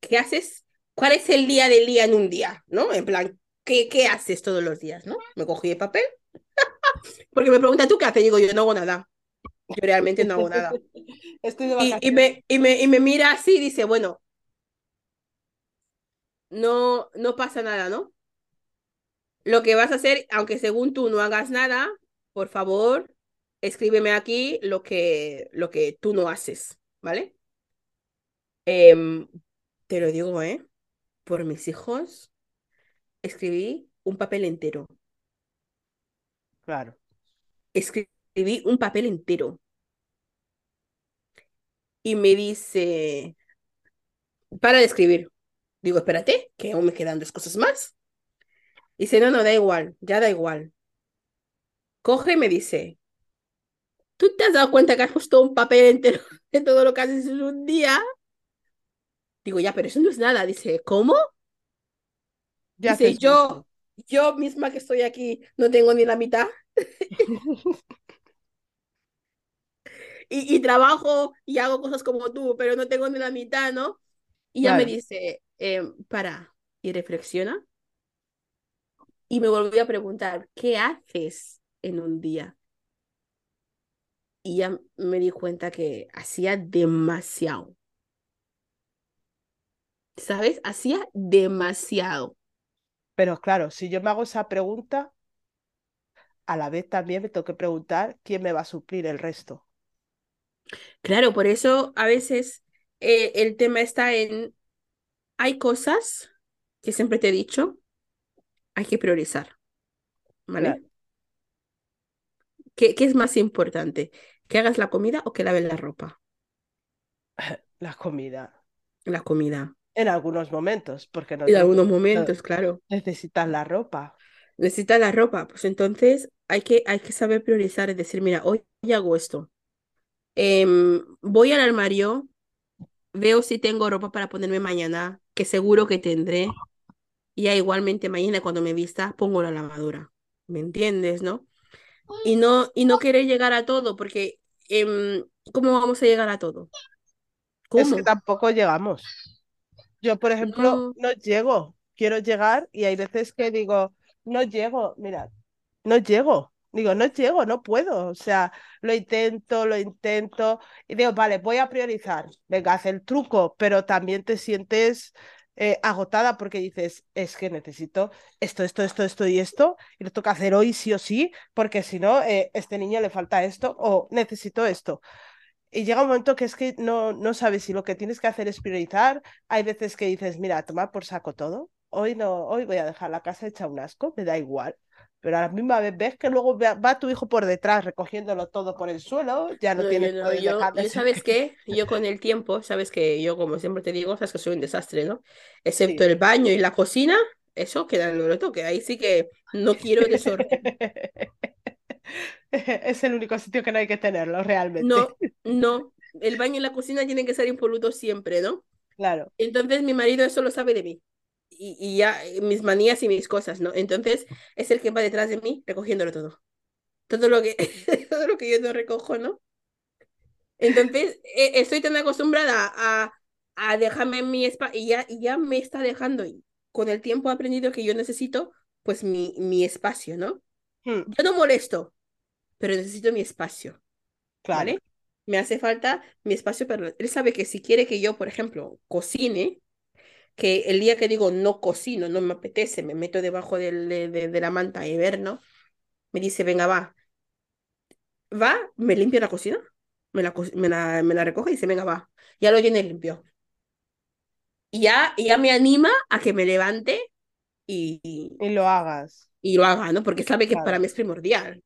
¿qué haces? ¿Cuál es el día del día en un día? ¿No? En plan, ¿qué, qué haces todos los días? ¿No? Me cogí el papel. Porque me pregunta, ¿tú qué haces? Digo, yo no hago nada. Yo realmente no hago nada. Estoy de y, y, me, y, me, y me mira así y dice, bueno, no, no pasa nada, ¿no? Lo que vas a hacer, aunque según tú no hagas nada, por favor, escríbeme aquí lo que, lo que tú no haces, ¿vale? Eh, te lo digo, ¿eh? Por mis hijos, escribí un papel entero. Claro. Escribí un papel entero. Y me dice, para de escribir. Digo, espérate, que aún me quedan dos cosas más. Dice, no, no, da igual, ya da igual. Coge y me dice, ¿tú te has dado cuenta que has puesto un papel entero de todo lo que haces en un día? Digo, ya, pero eso no es nada. Dice, ¿cómo? Ya Dice, yo, yo misma que estoy aquí no tengo ni la mitad. y, y, trabajo y hago cosas como tú, pero no tengo ni la mitad, ¿no? Y ya me dice, eh, para, y reflexiona. Y me volvió a preguntar, ¿qué haces en un día? Y ya me di cuenta que hacía demasiado. ¿sabes? Hacía demasiado. Pero claro, si yo me hago esa pregunta, a la vez también me tengo que preguntar quién me va a suplir el resto. Claro, por eso a veces eh, el tema está en, hay cosas que siempre te he dicho, hay que priorizar, ¿vale? Claro. ¿Qué, ¿Qué es más importante? ¿Que hagas la comida o que laves la ropa? La comida. La comida. En algunos momentos, porque no. En algunos momentos, claro. Necesitas la ropa. Necesitas la ropa, pues entonces hay que, hay que saber priorizar, es decir, mira, hoy hago esto. Eh, voy al armario, veo si tengo ropa para ponerme mañana, que seguro que tendré. Y ya igualmente mañana cuando me vista pongo la lavadora. ¿Me entiendes, no? Y no, y no querer llegar a todo, porque eh, ¿cómo vamos a llegar a todo? ¿Cómo? Es que tampoco llegamos. Yo, por ejemplo, no. no. llego, quiero llegar y hay veces que digo, no llego, mira, no llego. Digo, no llego, no puedo. O sea, lo intento, lo intento. Y digo, vale, voy a priorizar. Venga, haz el truco, pero también te sientes eh, agotada porque dices, es que necesito esto, esto, esto, esto y esto, y lo toca hacer hoy sí o sí, porque si no, eh, este niño le falta esto o necesito esto. Y llega un momento que es que no, no sabes si lo que tienes que hacer es priorizar. Hay veces que dices, mira, toma por saco todo. Hoy no, hoy voy a dejar la casa hecha un asco, me da igual. Pero a la misma vez ves que luego va tu hijo por detrás recogiéndolo todo por el suelo, ya no, tienes no, yo, ¿Sabes qué? Yo con el tiempo, sabes que yo, como siempre te digo, sabes que soy un desastre, ¿no? Excepto el baño y la cocina, eso queda en lo toque. Ahí sí que no quiero desorden. es el único sitio que no hay que tenerlo, realmente. No, no. El baño y la cocina tienen que ser impolutos siempre, ¿no? Claro. Entonces mi marido eso lo sabe de mí. Y, y, ya mis manías y mis cosas, ¿no? Entonces es el que va detrás de mí recogiéndolo todo. Todo lo que, todo lo que yo no recojo, ¿no? Entonces e, estoy tan acostumbrada a, a dejarme en mi espacio y ya, y ya me está dejando. Y con el tiempo he aprendido que yo necesito pues mi, mi espacio, ¿no? Hmm. Yo no molesto, pero necesito mi espacio. Claro. ¿Vale? Me hace falta mi espacio, pero él sabe que si quiere que yo, por ejemplo, cocine, que el día que digo no cocino, no me apetece, me meto debajo de, de, la manta y ver, ¿no? Me dice, venga, va. Va, me limpia la cocina, me la, me la, me la recoge y dice, venga, va. Ya lo llené limpio. Y ya, ya me anima a que me levante y, y lo hagas. Y lo haga, ¿no? Porque sabe que para mí es primordial.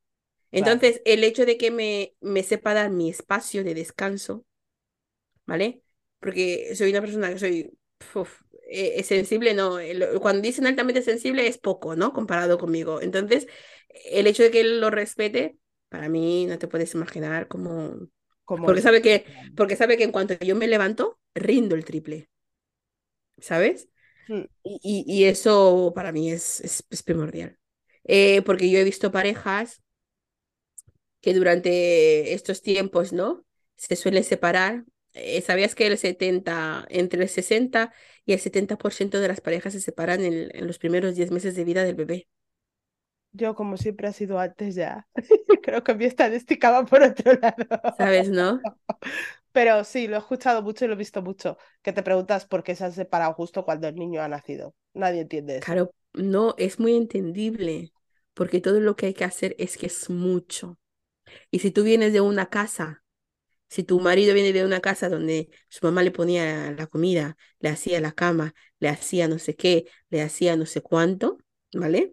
Entonces, el hecho de que me, me sepa dar mi espacio de descanso, ¿vale? Porque soy una persona que soy eh, sensible, no. Cuando dicen altamente sensible es poco, ¿no? Comparado conmigo. Entonces, el hecho de que él lo respete, para mí no te puedes imaginar cómo. porque sabe que, porque sabe que en cuanto yo me levanto, rindo el triple. ¿Sabes? Hmm. Y, y, eso para mí es, es, primordial. Eh, porque yo he visto parejas que durante estos tiempos, ¿no? Se suelen separar. Eh, ¿Sabías que el 70, entre el 60 y el 70% de las parejas se separan en, en los primeros 10 meses de vida del bebé? Yo, como siempre ha sido antes ya, creo que mi estadística va por otro lado. ¿Sabes, no? Pero sí, lo he escuchado mucho y lo he visto mucho. Que te preguntas por qué se han separado justo cuando el niño ha nacido. Nadie entiende eso. Claro, no, es muy entendible. Porque todo lo que hay que hacer es que es mucho. Y si tú vienes de una casa, si tu marido viene de una casa donde su mamá le ponía la comida, le hacía la cama, le hacía no sé qué, le hacía no sé cuánto, ¿vale?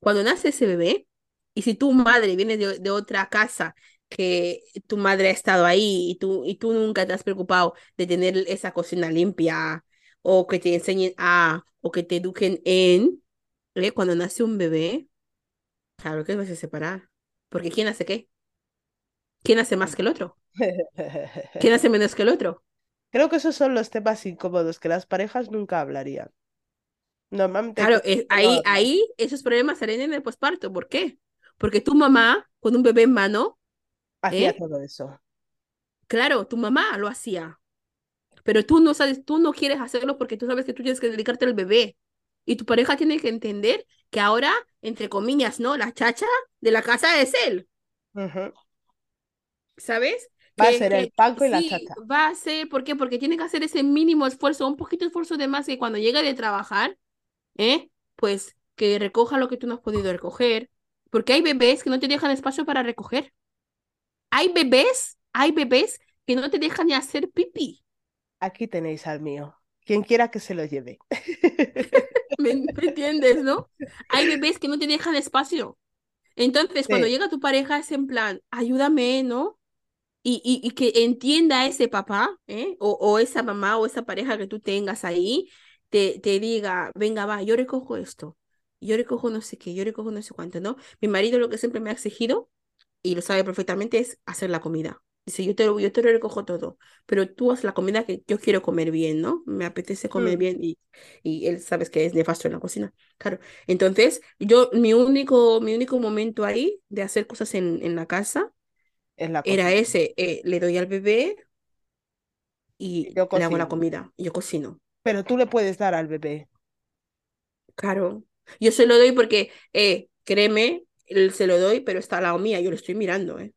Cuando nace ese bebé, y si tu madre viene de, otra casa que tu madre ha estado ahí y tú, y tú nunca te has preocupado de tener esa cocina limpia o que te enseñen a o que te eduquen en, ¿eh? cuando nace un bebé, claro que vas a separar. Porque ¿quién hace qué? ¿Quién hace más que el otro? ¿Quién hace menos que el otro? Creo que esos son los temas incómodos que las parejas nunca hablarían. Normalmente. Claro, ahí, ahí esos problemas salen en el posparto. ¿Por qué? Porque tu mamá, con un bebé en mano. Hacía ¿eh? todo eso. Claro, tu mamá lo hacía. Pero tú no sabes, tú no quieres hacerlo porque tú sabes que tú tienes que dedicarte al bebé. Y tu pareja tiene que entender que ahora, entre comillas, ¿no? La chacha de la casa es él. ¿Sabes? Va a ser el panco y la chacha. Va a ser, ¿por qué? Porque tiene que hacer ese mínimo esfuerzo, un poquito de esfuerzo de más que cuando llega de trabajar, ¿eh? Pues que recoja lo que tú no has podido recoger. Porque hay bebés que no te dejan espacio para recoger. Hay bebés, hay bebés que no te dejan ni hacer pipí. Aquí tenéis al mío. Quien quiera que se lo lleve. ¿Me, entiendes, no? Hay bebés que no te dejan espacio. Entonces, cuando llega tu pareja es en plan, ayúdame, ¿no? Y, y, que entienda a ese papá, ¿eh? O, o, esa mamá o esa pareja que tú tengas ahí, te, te diga, venga, va, yo recojo esto, yo recojo no sé qué, yo recojo no sé cuánto, ¿no? Mi marido lo que siempre me ha exigido, y lo sabe perfectamente, es hacer la comida. Dice, yo te, lo, yo te lo recojo todo, pero tú haz la comida que yo quiero comer bien, ¿no? Me apetece comer mm. bien y, y él sabes que es nefasto en la cocina. Claro. Entonces, yo, mi único, mi único momento ahí de hacer cosas en, en la casa era ese, eh, le doy al bebé y le hago la comida, yo cocino. Pero tú le puedes dar al bebé. Claro. Yo se lo doy porque, eh, créeme él se lo doy, pero está al lado mía, yo lo estoy mirando, ¿eh?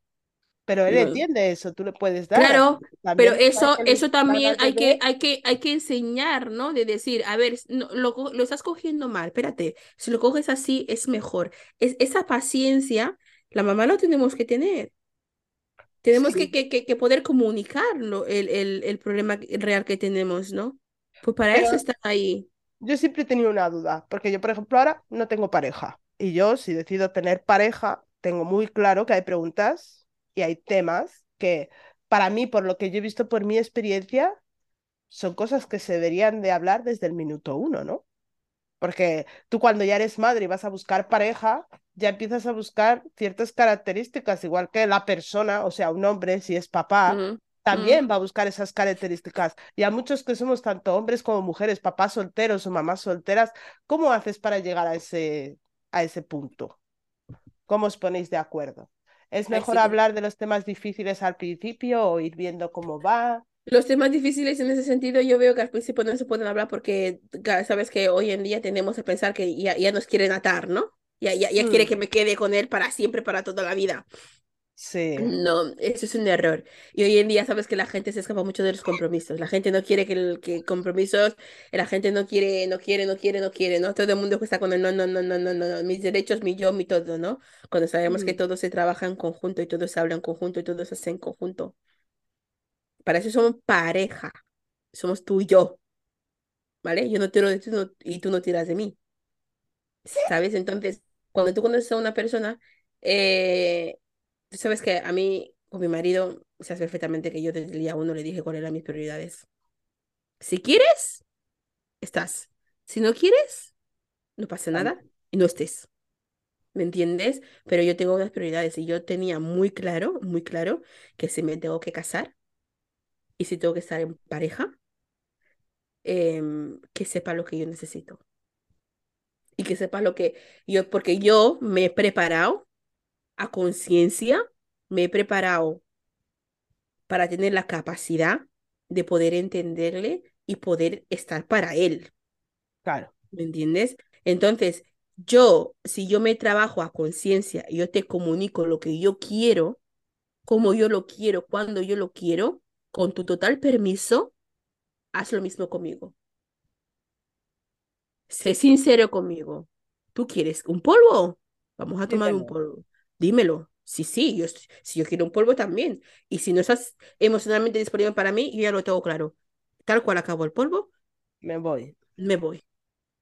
Pero él No. entiende eso, tú le puedes dar. Claro, También pero eso, eso también hay que, hay que, hay que enseñar, ¿no? De decir, a ver, no, lo, lo estás cogiendo mal, espérate, si lo coges así es mejor. Es, esa paciencia, la mamá lo tenemos que tener. Tenemos que, Sí, que, que, que poder comunicarlo, el, el, el problema real que tenemos, ¿no? Pues para pero eso están ahí. yo siempre he tenido una duda, porque yo, por ejemplo, ahora no tengo pareja. Y yo, si decido tener pareja, tengo muy claro que hay preguntas y hay temas que, para mí, por lo que yo he visto por mi experiencia, son cosas que se deberían de hablar desde el minuto uno, ¿no? Porque tú cuando ya eres madre y vas a buscar pareja, ya empiezas a buscar ciertas características, igual que la persona, o sea, un hombre, si es papá, también va a buscar esas características. Y a muchos que somos tanto hombres como mujeres, papás solteros o mamás solteras, ¿cómo haces para llegar a ese, a ese punto? ¿Cómo os ponéis de acuerdo? ¿Es Ay, mejor sí que- hablar de los temas difíciles al principio o ir viendo cómo va? Los temas difíciles en ese sentido, yo veo que al principio no se pueden hablar porque sabes que hoy en día tenemos a pensar que ya, ya nos quieren atar, ¿no? Ya, ya, ya quiere Mm, que me quede con él para siempre, para toda la vida. sí, No, eso es un error. Y hoy en día sabes que la gente se escapa mucho de los compromisos. La gente no quiere que, el, que compromisos, la gente no quiere, no quiere, no quiere, no quiere, ¿no? Todo el mundo que está con el no, no, no, no, no, no, no, mis derechos, mi yo, mi todo, ¿no? Cuando sabemos que mm, todo se trabaja en conjunto y todo se habla en conjunto y todo se hace en conjunto. Para eso somos pareja. Somos tú y yo, ¿vale? Yo no tiro de ti no- y tú no tiras de mí, ¿sabes? Entonces, cuando tú conoces a una persona, eh, tú sabes que a mí, con mi marido, sabes perfectamente que yo desde el día uno le dije cuáles eran mis prioridades. Si quieres, estás. Si no quieres, no pasa nada y no estés. ¿Me entiendes? Pero yo tengo unas prioridades y yo tenía muy claro, muy claro que si me tengo que casar y si tengo que estar en pareja, em, que sepa lo que yo necesito y que sepa lo que yo, porque yo me he preparado a conciencia, me he preparado para tener la capacidad de poder entenderle y poder estar para él, claro, ¿me entiendes? Entonces, yo, si yo me trabajo a conciencia y yo te comunico lo que yo quiero, como yo lo quiero, cuando yo lo quiero, con tu total permiso, haz lo mismo conmigo. Sé sincero conmigo. ¿Tú quieres un polvo? Vamos a tomar un dímelo, polvo. Dímelo. Sí, sí, yo, si yo quiero un polvo también. Y si no estás emocionalmente disponible para mí, yo ya lo tengo claro. Tal cual acabo el polvo, me voy. me voy.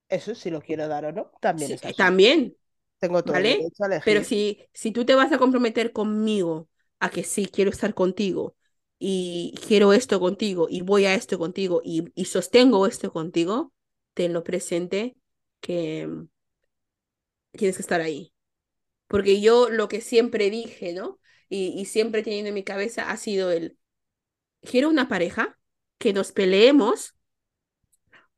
Eso si lo quiero dar o no, también Sí, es eh, también, Tengo todo el ¿vale? derecho a Pero si, si tú te vas a comprometer conmigo a que sí, quiero estar contigo y quiero esto contigo y voy a esto contigo y, y sostengo esto contigo, tenlo presente que mm, tienes que estar ahí. Porque yo lo que siempre dije, ¿no? Y, y siempre teniendo en mi cabeza ha sido el, quiero una pareja que nos peleemos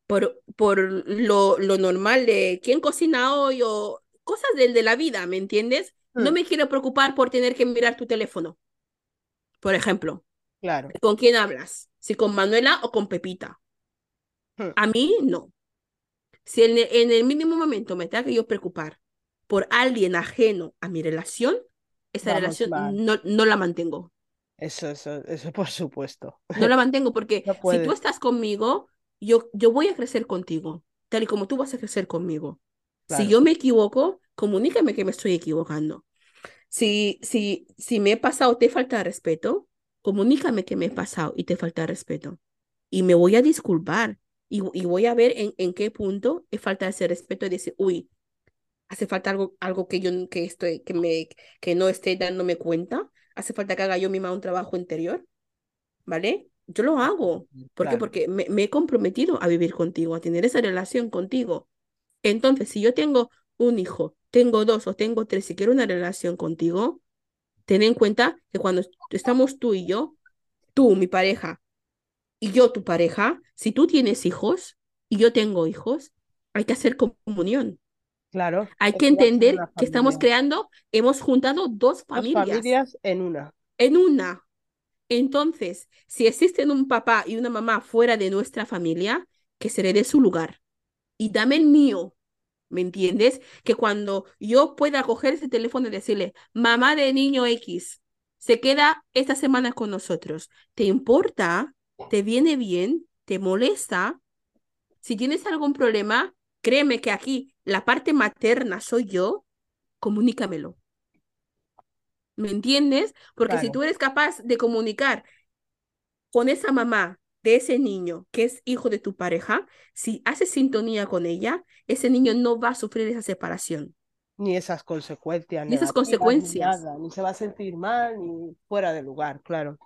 por, por lo, lo normal de quién cocina hoy o cosas del de la vida, ¿me entiendes? No Mm, me quiero preocupar por tener que mirar tu teléfono, por ejemplo. claro. ¿Con quién hablas? Si con Manuela o con Pepita. Mm, A mí, no. Si en el, en el mínimo momento me tenga que yo preocupar por alguien ajeno a mi relación, esa vamos relación no, no la mantengo. Eso, eso, eso por supuesto. No la mantengo porque No si tú estás conmigo, yo, yo voy a crecer contigo, tal y como tú vas a crecer conmigo. Si yo me equivoco, comunícame que me estoy equivocando. Si, si, si me he pasado, te falta respeto, comunícame que me he pasado y te falta respeto. Y me voy a disculpar y, y voy a ver en, en qué punto he falta ese respeto y decir, uy, hace falta algo, algo que yo que estoy, que me, que no esté dándome cuenta, hace falta que haga yo misma un trabajo interior, ¿vale? Yo lo hago. ¿Por qué? Porque me, me he comprometido a vivir contigo, a tener esa relación contigo. Entonces, si yo tengo un hijo, tengo dos o tengo tres y quiero una relación contigo, ten en cuenta que cuando est- estamos tú y yo, tú, mi pareja, y yo, tu pareja, si tú tienes hijos y yo tengo hijos, hay que hacer comunión. Claro, Hay que entender que estamos creando, hemos juntado dos Dos familias familias en una. en una. Entonces, si existen un papá y una mamá fuera de nuestra familia, que se le dé su lugar y dame el mío. ¿Me entiendes? Que cuando yo pueda coger ese teléfono y decirle, mamá de niño X, se queda esta semana con nosotros. ¿Te importa? ¿Te viene bien? ¿Te molesta? Si tienes algún problema, créeme que aquí la parte materna soy yo, comunícamelo. ¿Me entiendes? Porque si tú eres capaz de comunicar con esa mamá de ese niño que es hijo de tu pareja, si haces sintonía con ella, ese niño no va a sufrir esa separación. Ni esas consecuencias Ni esas ni consecuencias. nada, ni se va a sentir mal, ni fuera de lugar, claro.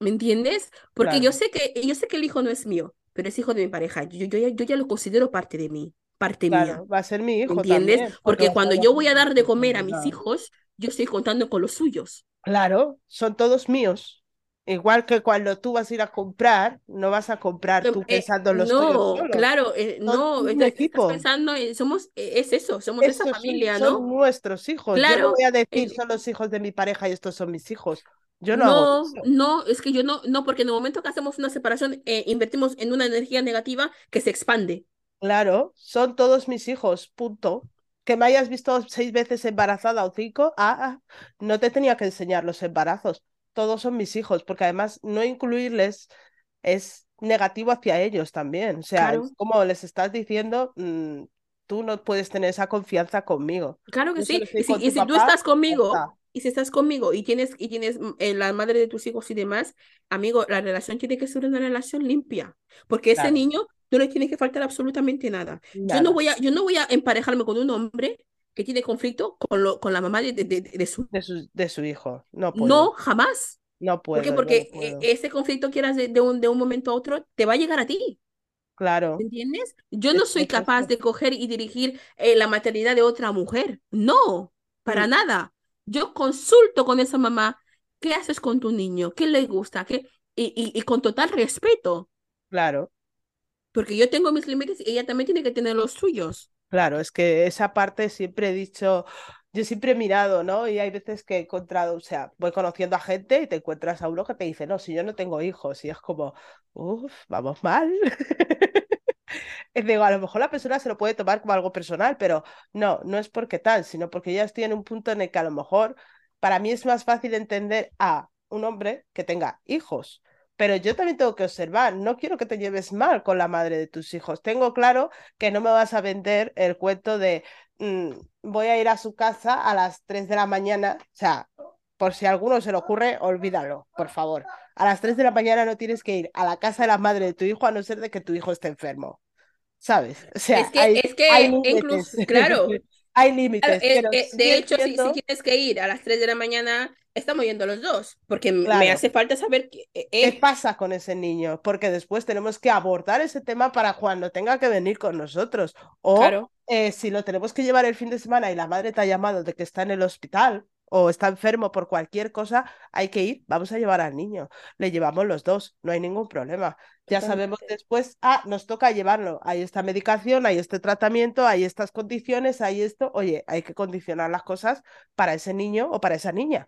¿Me entiendes? Porque Claro. yo sé que, yo sé que el hijo no es mío, pero es hijo de mi pareja. Yo, yo, ya, yo ya lo considero parte de mí, parte mía. Claro, va a ser mi ¿Me hijo entiendes? también, porque Porque cuando yo voy a dar de comer a mis responsabilidad. hijos, yo estoy contando con los suyos. Claro, son todos míos. Igual que cuando tú vas a ir a comprar, no vas a comprar Em, tú eh, pensando en los tuyos no, claro, eh, Son no, un estás, pensando en, somos, eh, es eso, somos esa Estos son, familia, son ¿no? nuestros hijos. Yo no Claro, voy a decir eh, son los hijos de mi pareja y estos son mis hijos. Yo no hago no, eso. no, es que yo no, no, porque en el momento que hacemos una separación, eh, invertimos en una energía negativa que se expande. Claro, son todos mis hijos, punto. Que me hayas visto seis veces embarazada o cinco, ah, ah, no te tenía que enseñar los embarazos. Todos son mis hijos, porque además no incluirles es negativo hacia ellos también. O sea, Claro, es como les estás diciendo, mm, tú no puedes tener esa confianza conmigo. claro que Yo sí. Y si, y tú estás conmigo, está. Y si estás conmigo y tienes, y tienes mm, eh, la madre de tus hijos y demás, amigo, la relación tiene que ser una relación limpia, porque ese Claro, niño no le tiene que faltar absolutamente nada. Yo no nada. voy a, yo no voy a emparejarme con un hombre que tiene conflicto con, lo, con la mamá de, de, de- de su... De su, de su hijo. No puedo, No, jamás. no ¿Por qué? puedo, no Porque eh, puedo. ese conflicto quieras de, de un, de un momento a otro, te va a llegar a ti. Claro, ¿Me entiendes? Yo no soy capaz de coger y dirigir eh, la maternidad de otra mujer. No, para Mm, nada. Yo consulto con esa mamá, ¿qué haces con tu niño? ¿Qué le gusta? ¿Qué? Y, y, y con total respeto, Claro. porque yo tengo mis límites y ella también tiene que tener los suyos. Claro, es que esa parte siempre he dicho, yo siempre he mirado, ¿no? Y hay veces que he encontrado, o sea, voy conociendo a gente y te encuentras a uno que te dice, no, si yo no tengo hijos, y es como, uff, vamos mal. Digo, a lo mejor la persona se lo puede tomar como algo personal, pero no, no es porque tal, sino porque ya estoy en un punto en el que a lo mejor para mí es más fácil entender a un hombre que tenga hijos. Pero yo también tengo que observar, no quiero que te lleves mal con la madre de tus hijos. Tengo claro que no me vas a vender el cuento de mm, voy a ir a su casa a las 3 de la mañana. O sea, por si a alguno se le ocurre, olvídalo, por favor. A las 3 de la mañana no tienes que ir a la casa de la madre de tu hijo a no ser de que tu hijo esté enfermo. ¿Sabes? O sea, Es que, hay, es que límites. incluso, claro, Hay límites, eh, eh, de hecho, si, tienes que ir a las 3 de la mañana, estamos yendo los dos, porque me hace falta saber eh, ¿qué eh, pasa con ese niño? Porque después tenemos que abordar ese tema para cuando tenga que venir con nosotros. O claro, eh, si lo tenemos que llevar el fin de semana y la madre te ha llamado de que está en el hospital o está enfermo por cualquier cosa, hay que ir, vamos a llevar al niño. Le llevamos los dos, no hay ningún problema. Ya sabemos después, ah, nos toca llevarlo. Hay esta medicación, hay este tratamiento, hay estas condiciones, hay esto. Oye, hay que condicionar las cosas para ese niño o para esa niña.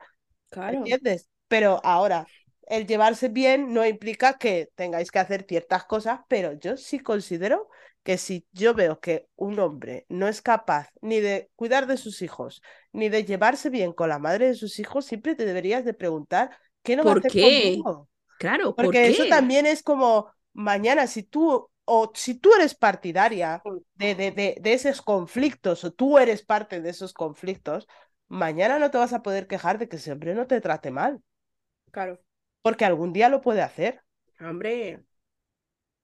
Claro, ¿Entiendes? Pero ahora, el llevarse bien no implica que tengáis que hacer ciertas cosas, pero yo sí considero que si yo veo que un hombre no es capaz ni de cuidar de sus hijos, ni de llevarse bien con la madre de sus hijos, siempre te deberías de preguntar qué no va a ¿por hacer qué? conmigo. Claro, ¿por Porque eso también es como mañana, si tú o si tú eres partidaria de, de, de, de esos conflictos o tú eres parte de esos conflictos, mañana no te vas a poder quejar de que ese hombre no te trate mal, Claro, porque algún día lo puede hacer. hombre,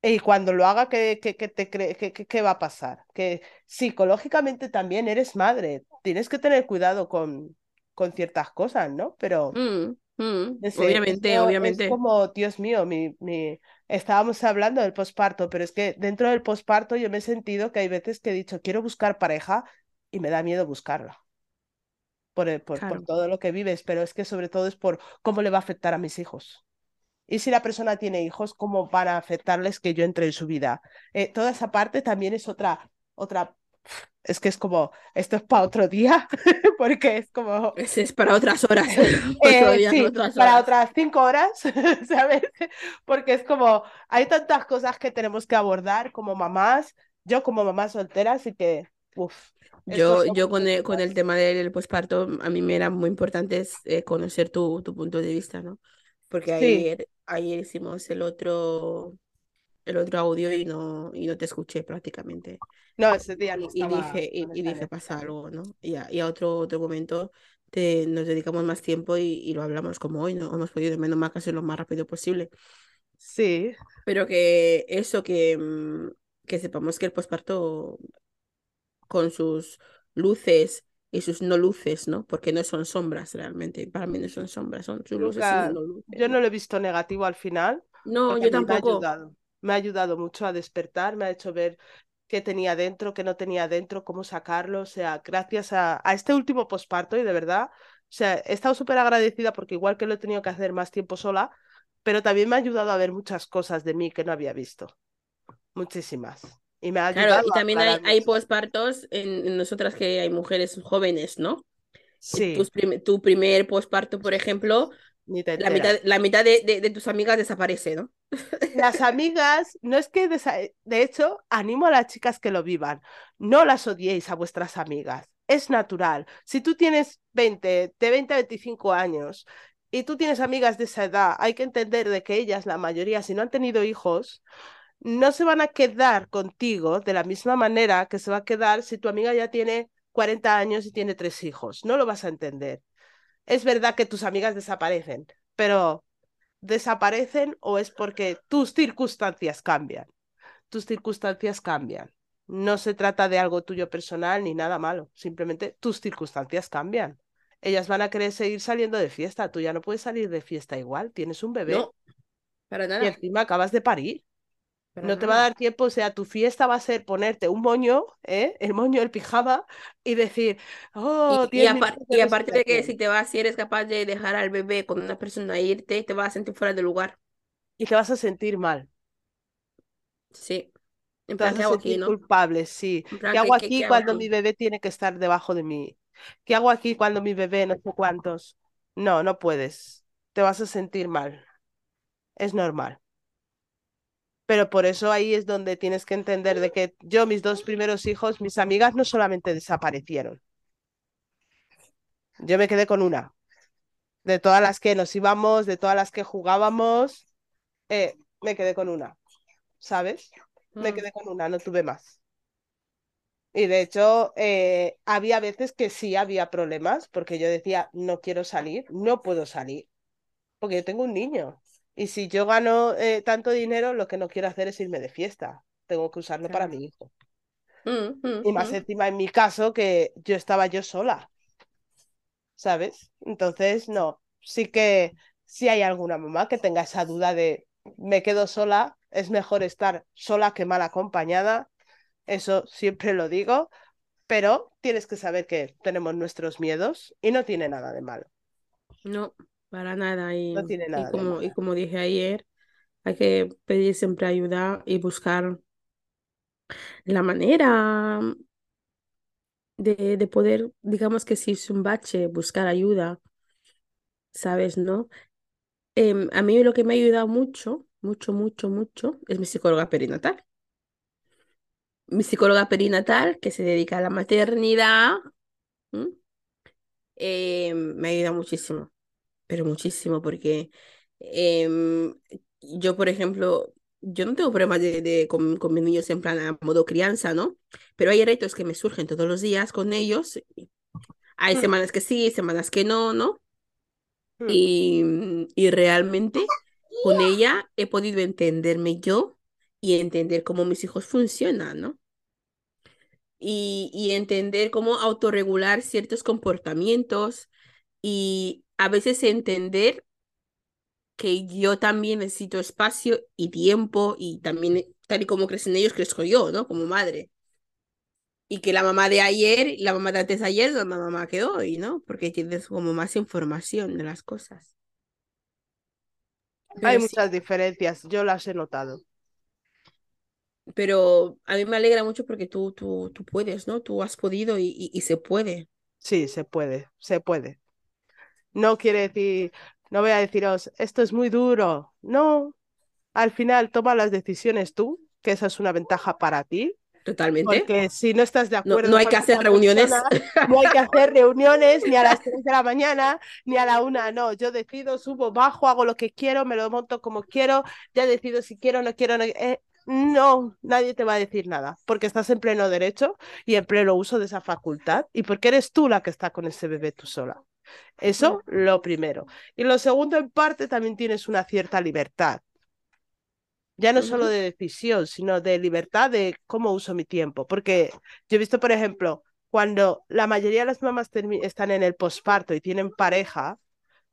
Y cuando lo haga, ¿qué, qué, qué te cree, qué, qué- qué va a pasar? Que psicológicamente también eres madre, tienes que tener cuidado con, con ciertas cosas, ¿no? Pero mm, mm, obviamente, eso es obviamente, como, Dios mío, mi, mi... estábamos hablando del posparto, pero es que dentro del posparto yo me he sentido que hay veces que he dicho, quiero buscar pareja y me da miedo buscarla. Por, por, por todo lo que vives, pero es que sobre todo es por cómo le va a afectar a mis hijos. Y si la persona tiene hijos, ¿cómo van a afectarles que yo entre en su vida? Eh, toda esa parte también es otra, otra, es que es como, esto es para otro día, porque es como, ese es para otras horas, otro eh, día, sí, otras para horas, otras cinco horas, ¿sabes? Porque es como, hay tantas cosas que tenemos que abordar como mamás, yo como mamá soltera, así que uf, es Yo, yo con el, con el tema del posparto, a mí me era muy importante es, eh, conocer tu, tu punto de vista, ¿no? Porque Sí, ayer, hicimos el otro, el otro audio y no, y no te escuché prácticamente. no, ese día no Y, y estaba dije, y, dije, pasa algo, ¿no? Y a, y a otro, otro momento te, nos dedicamos más tiempo y, y lo hablamos como hoy, ¿no? Hemos podido, menos que hacerlo lo más rápido posible. Sí, Pero que eso, que, mm, que sepamos que el posparto con sus luces y sus no luces, ¿no? Porque no son sombras realmente. Para mí no son sombras, son sus luces y sus nunca, no luces, yo no ¿no? lo he visto negativo al final, No, yo mí me ha tampoco. ayudado. Me ha ayudado mucho a despertar, me ha hecho ver qué tenía dentro, qué no tenía dentro, cómo sacarlo. O sea, gracias a, a este último posparto y de verdad, o sea, he estado súper agradecida porque igual que lo he tenido que hacer más tiempo sola, pero también me ha ayudado a ver muchas cosas de mí que no había visto, muchísimas. Y me ha Claro, ayudado y a también hay, hay pospartos en, en nosotras que hay mujeres jóvenes, ¿no? Que Sí, tus prim- tu primer posparto, por ejemplo, la mitad, la mitad de, de, de tus amigas desaparece, ¿no? Las amigas, no es que, de hecho, animo a las chicas que lo vivan. No las odiéis a vuestras amigas. Es natural. Si tú tienes 20, de 20 a 25 años y tú tienes amigas de esa edad, hay que entender de que ellas, la mayoría, si no han tenido hijos, no se van a quedar contigo de la misma manera que se va a quedar si tu amiga ya tiene 40 años y tiene tres hijos. No lo vas a entender. Es verdad que tus amigas desaparecen, pero desaparecen o es porque tus circunstancias cambian. Tus circunstancias cambian. No se trata de algo tuyo personal ni nada malo, simplemente tus circunstancias cambian. Ellas van a querer seguir saliendo de fiesta, tú ya no puedes salir de fiesta igual, tienes un bebé No, para y nada, encima acabas de parir. No te va a dar tiempo, o sea, tu fiesta va a ser ponerte un moño, ¿eh? el moño, el pijama, y decir, oh, Y, y, 10 apar- minutos de y aparte de que si te vas, si eres capaz de dejar al bebé con una persona e irte, te vas a sentir fuera de lugar. Y te vas a sentir mal. Sí. En Te plan, vas a ¿qué hago aquí, sentir no? culpable, sí. ¿Qué hago ¿qué, qué, qué aquí hago cuando mi bebé tiene que estar debajo de mí? ¿Qué hago aquí cuando mi bebé no sé cuántos? No, no puedes. Te vas a sentir mal. Es normal. Pero por eso ahí es donde tienes que entender de que yo, mis dos primeros hijos, mis amigas no solamente desaparecieron. Yo me quedé con una. De todas las que nos íbamos, de todas las que jugábamos, eh, me quedé con una. ¿Sabes? Me Mm, quedé con una, no tuve más. Y de hecho, eh, había veces que sí había problemas, porque yo decía, no quiero salir, no puedo salir, porque yo tengo un niño. Y si yo gano eh, tanto dinero, lo que no quiero hacer es irme de fiesta. Tengo que usarlo para mi hijo. Mm, mm, Y más mm. encima en mi caso, que yo estaba yo sola, ¿sabes? Entonces, no, sí que si hay alguna mamá que tenga esa duda de, me quedo sola, es mejor estar sola que mal acompañada. Eso siempre lo digo pero tienes que saber que tenemos nuestros miedos y no tiene nada de malo, No, para nada. Y, no tiene y nada de como, y como dije ayer, hay que pedir siempre ayuda y buscar la manera de, de poder, digamos que si es un bache, buscar ayuda, ¿sabes? ¿No? Em, a mí lo que me ha ayudado mucho, mucho, mucho, mucho, es mi psicóloga perinatal. Mi psicóloga perinatal, que se dedica a la maternidad, ¿m? Eh, me ayuda muchísimo, pero muchísimo, porque em, yo, por ejemplo, yo no tengo problemas de, de- con, con mis niños en plan a modo crianza, ¿no? Pero hay retos que me surgen todos los días con ellos. Hay Mm, semanas que sí, semanas que no, ¿no? mm. Y, y realmente con ella he podido entenderme yo y entender cómo mis hijos funcionan, ¿no? Y, y entender cómo autorregular ciertos comportamientos y a veces entender que yo también necesito espacio y tiempo y también, tal y como crecen ellos, crezco yo, ¿no? Como madre. Y que la mamá de ayer y la mamá de antes de ayer es la mamá que hoy, ¿no? Porque tienes como más información de las cosas. Hay sí, muchas diferencias, yo las he notado. pero a mí me alegra mucho porque tú, tú, tú puedes, ¿no? Tú has podido y, y, y se puede. Sí, se puede, se puede. No quiere decir, no voy a deciros, esto es muy duro. No, al final toma las decisiones tú, que esa es una ventaja para ti. Totalmente. Porque si no estás de No, acuerdo no hay con que hacer reuniones. persona, no hay que hacer reuniones ni a las 3 de la mañana ni a la una. No, yo decido, subo, bajo, hago lo que quiero, me lo monto como quiero, ya decido si quiero o no quiero. No, eh, no, nadie te va a decir nada, porque estás en pleno derecho y en pleno uso de esa facultad y porque eres tú la que está con ese bebé tú sola. Eso, lo primero. Y lo segundo, en parte, también tienes una cierta libertad. Ya no solo de decisión, sino de libertad de cómo uso mi tiempo. Porque yo he visto, por ejemplo, cuando la mayoría de las mamás están en el posparto y tienen pareja,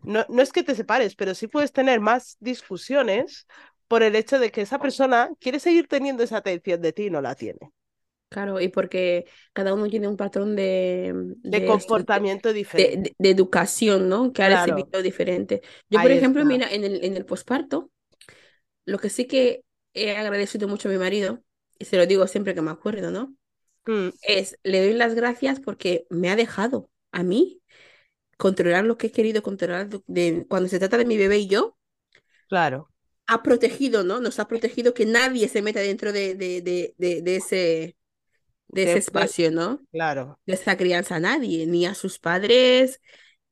no, no es que te separes, pero sí puedes tener más discusiones por el hecho de que esa persona quiere seguir teniendo esa atención de ti y no la tiene. Claro, y porque cada uno tiene un patrón de, De de, esto, de, comportamiento de- diferente. de- educación, ¿no? Que ha Claro, recibido diferente. Yo, por ahí ejemplo, está. mira, en el, en el posparto, lo que sí que he agradecido mucho a mi marido, y se lo digo siempre que me acuerdo, ¿no? Mm, Es, le doy las gracias porque me ha dejado a mí controlar lo que he querido controlar de, de- cuando se trata de mi bebé y yo, claro. ha protegido, ¿no? Nos ha protegido que nadie se meta dentro de, de, de, de, de ese, de ese espacio, ¿no? claro. De esa crianza a nadie, ni a sus padres,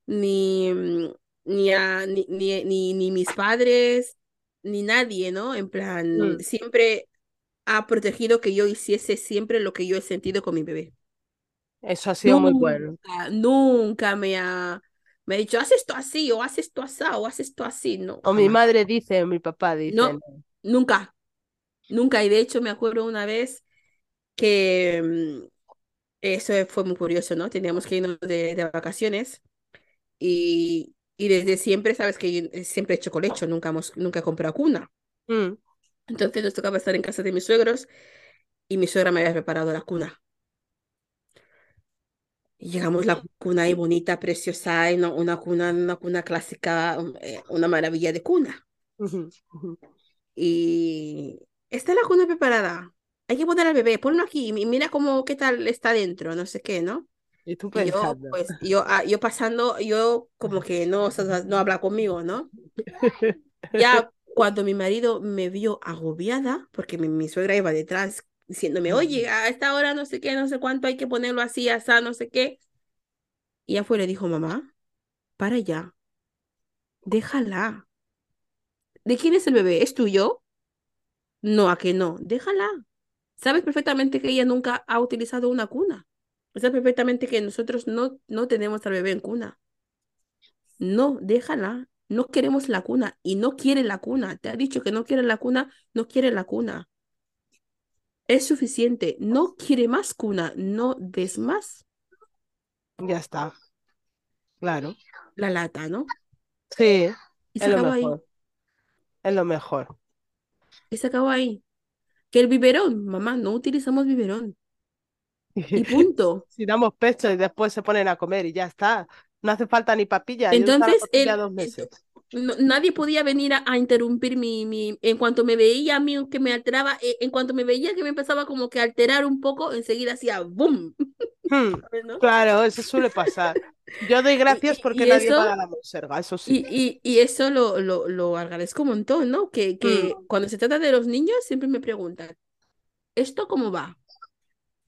ni, mm, ni, a, ni, ni, ni, ni mis padres, ni nadie, ¿no? En plan, Mm, siempre ha protegido que yo hiciese siempre lo que yo he sentido con mi bebé. Eso ha sido muy bueno. Nunca, nunca me ha, me ha dicho, haz esto así, o haz esto así, o haz esto así. No, O mi madre dice, o mi papá dice, No, no. nunca, nunca. Y de hecho me acuerdo una vez que mm, eso fue muy curioso, ¿no? Teníamos que irnos de, de vacaciones y, y desde siempre, sabes que yo siempre he hecho colecho, nunca, hemos, nunca he comprado cuna. Mm, Entonces nos tocaba estar en casa de mis suegros y mi suegra me había preparado la cuna. Y llegamos la cuna ahí bonita, preciosa, y una, una cuna, una cuna clásica, eh, una maravilla de cuna. Y está la cuna preparada. Hay que poner al bebé, ponlo aquí y mira cómo, qué tal está dentro, no sé qué, ¿no? Y tú Y yo, pensando. pues, yo, ah, yo pasando, yo como que no, o sea, no habla conmigo, ¿no? Ya cuando mi marido me vio agobiada, porque mi, mi suegra iba detrás diciéndome, oye, a esta hora no sé qué, no sé cuánto, hay que ponerlo así, así, no sé qué. Y ya fue, le dijo, mamá, para ya, déjala. ¿De quién es el bebé? ¿Es tuyo? No, a que no, déjala. Sabes perfectamente que ella nunca ha utilizado una cuna. Sabes perfectamente que nosotros no, no tenemos al bebé en cuna. No, déjala. No queremos la cuna y no quiere la cuna. Te ha dicho que no quiere la cuna, no quiere la cuna. Es suficiente. No quiere más cuna. No des más Ya está. Claro. la lata, ¿no? Sí, Y se es lo acabó ahí. mejor. Es lo mejor. Y se acabó ahí. Que el biberón, mamá, no utilizamos biberón. Y punto. Si damos pecho y después se ponen a comer y ya está. No hace falta ni papilla. Yo Entonces, papilla él, dos meses. no- nadie podía venir a, a interrumpir mi, mi, en cuanto me veía a mí que me alteraba, eh, en cuanto me veía que me empezaba como que a alterar un poco, enseguida hacía boom, Hmm, ¿sabes, no? Claro, eso suele pasar. Yo doy Y, gracias y, porque y nadie eso, va a la monserga, eso sí. y, y, y eso lo, lo, lo agradezco un montón, ¿no? Que, que cuando se trata de los niños siempre me preguntan, ¿esto cómo va?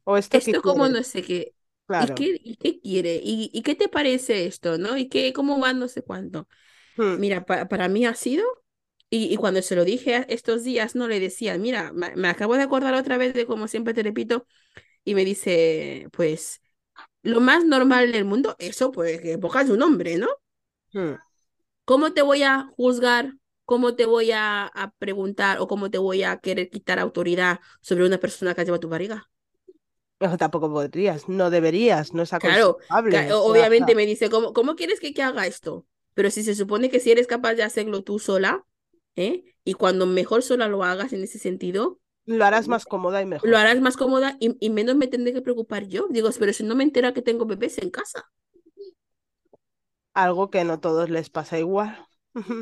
O esto ¿Esto cómo quiere. no sé qué? ¿Y Claro. qué, y qué quiere? ¿Y, y qué te parece esto, no? ¿Y qué, cómo va no sé cuánto? Hmm, Mira, pa- para mí ha sido, y, y cuando se lo dije estos días, no le decía, mira, me, me acabo de acordar otra vez de como siempre te repito, y me dice, pues, lo más normal del mundo, eso, pues, que pongas un nombre, ¿no? hmm. ¿Cómo te voy a juzgar? ¿Cómo te voy a, a preguntar o cómo te voy a querer quitar autoridad sobre una persona que lleva tu barriga? No, tampoco podrías, no deberías, no es Claro, aconsejable. ca- o sea, obviamente me dice, ¿cómo, cómo quieres que, que haga esto? Pero si se supone que si eres capaz de hacerlo tú sola, ¿eh? Y cuando mejor sola lo hagas en ese sentido, lo harás más cómoda y lo mejor. harás más cómoda y, y menos me tendré que preocupar yo. Digo, pero si no me entera que tengo bebés en casa. Algo que no todos les pasa igual.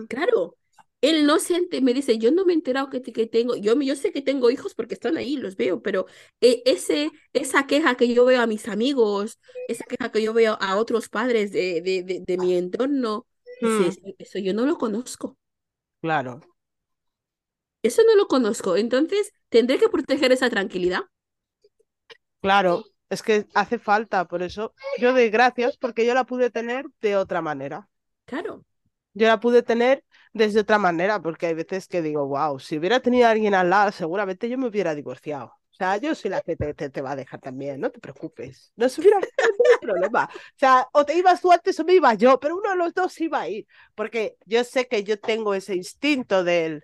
Claro, él no se me dice, yo no me he enterado que, que tengo, yo, yo sé que tengo hijos porque están ahí, los veo, pero eh, ese, esa queja que yo veo a mis amigos, esa queja que yo veo a otros padres de, de, de, de mi entorno, Hmm, "Eso- eso yo no lo conozco, claro. eso no lo conozco, entonces tendré que proteger esa tranquilidad. Claro, es que hace falta, por eso yo doy gracias porque yo la pude tener de otra manera. Claro. Yo la pude tener desde otra manera, porque hay veces que digo, wow, si hubiera tenido a alguien al lado, seguramente yo me hubiera divorciado. O sea, yo soy la que te, te, te va a dejar también, no te preocupes. No se hubiera ningún problema. O sea, o te ibas tú antes o me iba yo, pero uno de los dos iba a ir. Porque yo sé que yo tengo ese instinto del,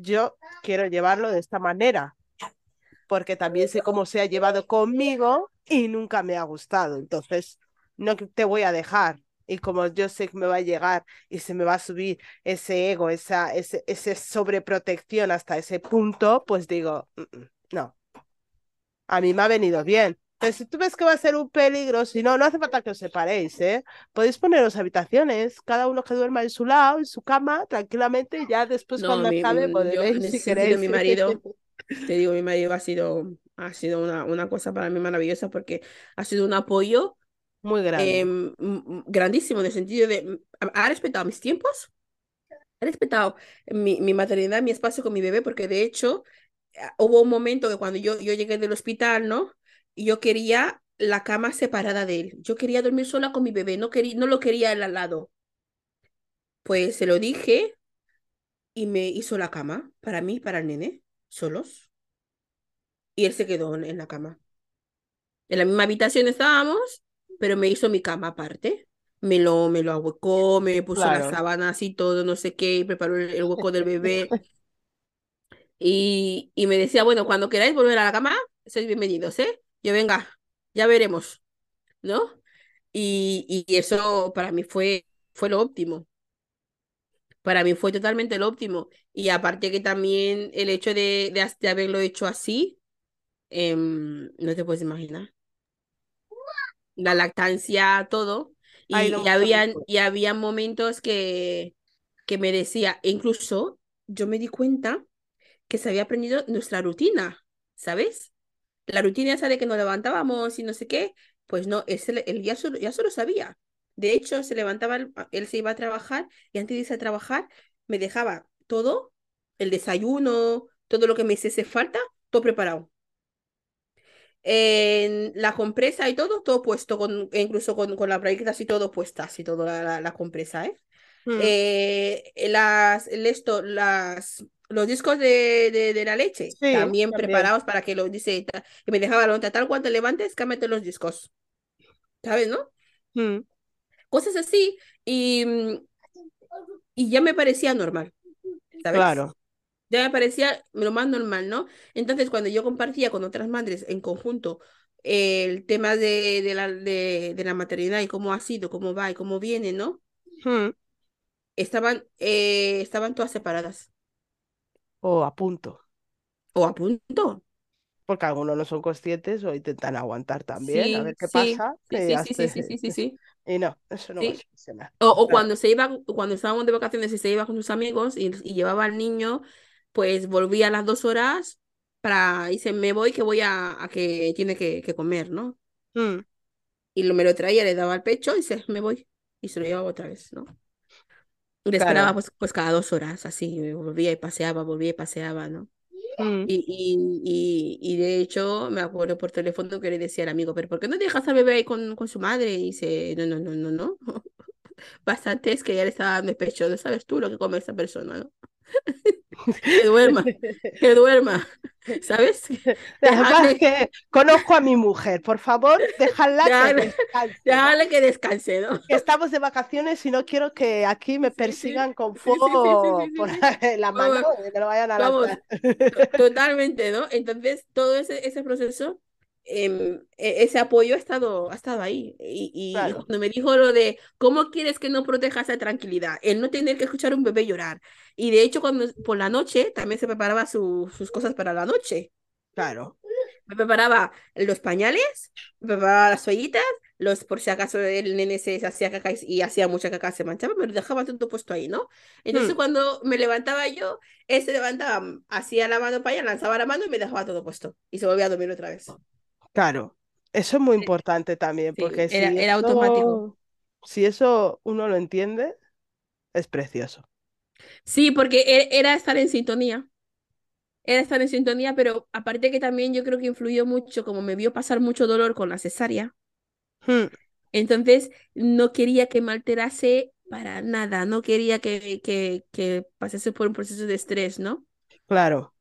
yo quiero llevarlo de esta manera. Porque también sé cómo se ha llevado conmigo y nunca me ha gustado. Entonces, no te voy a dejar. Y como yo sé que me va a llegar y se me va a subir ese ego, esa ese, ese sobreprotección hasta ese punto, pues digo, "Mm, mm, no, a mí me ha venido bien. Pero si tú ves que va a ser un peligro, si no, no hace falta que os separéis, ¿eh? Podéis poneros habitaciones, cada uno que duerma en su lado, en su cama, tranquilamente, y ya después No, cuando mi, acabe podréis, ese si queréis. mi marido, te digo, mi marido ha sido, ha sido una, una cosa para mí maravillosa porque ha sido un apoyo Muy grande. em, grandísimo en el sentido de, ha respetado mis tiempos, ha respetado mi, mi maternidad, mi espacio con mi bebé, porque de hecho ah, hubo un momento que cuando yo, yo llegué del hospital, ¿no? Yo quería la cama separada de él. Yo quería dormir sola con mi bebé, no, quería, no lo quería él al lado. Pues se lo dije y me hizo la cama para mí, para el nene, solos. Y él se quedó en la cama. En la misma habitación estábamos, pero me hizo mi cama aparte. Me lo, me lo ahuecó, me puso las Claro. sábanas y todo, no sé qué, y preparó el, el hueco del bebé. Y, y me decía, bueno, cuando queráis volver a la cama, sois bienvenidos, ¿eh? Yo venga, ya veremos, ¿no? Y, y eso para mí fue, fue lo óptimo. Para mí fue totalmente lo óptimo. Y aparte que también el hecho de, de, haberlo hecho así, em, no te puedes imaginar. La lactancia, todo. Y, habían, y había momentos que, que me decía, e incluso yo me di cuenta que se había aprendido nuestra rutina, ¿sabes? La rutina esa de que nos levantábamos y no sé qué, pues no, él, se le- él ya, solo, ya solo sabía. De hecho, se levantaba, él, se iba a trabajar y antes de irse a trabajar me dejaba todo, el desayuno, todo lo que me hiciese falta, todo preparado. En la compresa y todo, todo puesto, con, e incluso con, con las braguitas y todo puestas y todo la, la, la compresa, ¿eh? Mm, Eh, las, el esto, las, los discos de, de, de la leche, Sí, también también. preparados para que lo dice, que me dejaba la nota, tal cual te levantes, cámete los discos, ¿sabes, no? Mm, Cosas así, y, mm, y ya me parecía normal, ¿sabes? Claro. Ya me parecía lo más normal, ¿no? Entonces, cuando yo compartía con otras madres en conjunto el tema de, de la, de, de la maternidad y cómo ha sido, cómo va y cómo viene, ¿no? Mm, Estaban, eh, estaban todas separadas O a punto. o a punto. Porque algunos no son conscientes o intentan aguantar también, a ver qué sí, pasa. sí, Y, sí, ya sí, sí, sí, sí, y no, eso no va a funcionar. O, cuando se iba, cuando estábamos de vacaciones y se iba con sus amigos y, y llevaba al niño, pues volvía a las dos horas para, dice, me voy que voy a, a que tiene que, que comer, ¿no? Mm, Y lo, me lo traía, le daba al pecho y dice, me voy. Y se lo llevaba otra vez, ¿no? Le esperaba Claro. pues, pues cada dos horas, así, volvía y paseaba, volvía y paseaba, ¿no? Mm. Y, y, y, y de hecho me acuerdo por teléfono que le decía al amigo, pero ¿por qué no dejas al bebé ahí con, con su madre? Y dice, no, no, no, no, no. Bastante es que ya le estaba dando el pecho, no sabes tú lo que come esa persona, ¿no? Que duerma, que duerma, ¿sabes? Que conozco a mi mujer, por favor, déjala que descanse, ¿no? déjale que descanse, ¿no? Estamos de vacaciones y no quiero que aquí me persigan con sí, sí, fuego sí, por la mano Vamos, y me lo vayan a vamos, totalmente, ¿no? Entonces, todo ese, ese proceso, em, e- ese apoyo ha estado, ha estado ahí. Y, y- Claro. cuando me dijo lo de, ¿cómo quieres que no proteja esa tranquilidad? El no tener que escuchar a un bebé llorar. Y de hecho, cuando por la noche, también se preparaba su- sus cosas para la noche. Claro. Me preparaba los pañales, me preparaba las toallitas, los, por si acaso el nene se hacía caca y, y hacía mucha caca, se manchaba, me lo dejaba todo puesto ahí, ¿no? Entonces Mm, cuando me levantaba yo, él se levantaba, hacía la mano para allá, lanzaba la mano y me dejaba todo puesto. Y se volvía a dormir otra vez. Claro. Eso es muy importante también, Sí, porque si era automático. eso, si eso uno lo entiende, es precioso. Sí, porque e- era estar en sintonía. era estar en sintonía, pero aparte que también yo creo que influyó mucho, como me vio pasar mucho dolor con la cesárea, Hmm, entonces no quería que me alterase para nada, no quería que, que, que pasase por un proceso de estrés, ¿no? claro,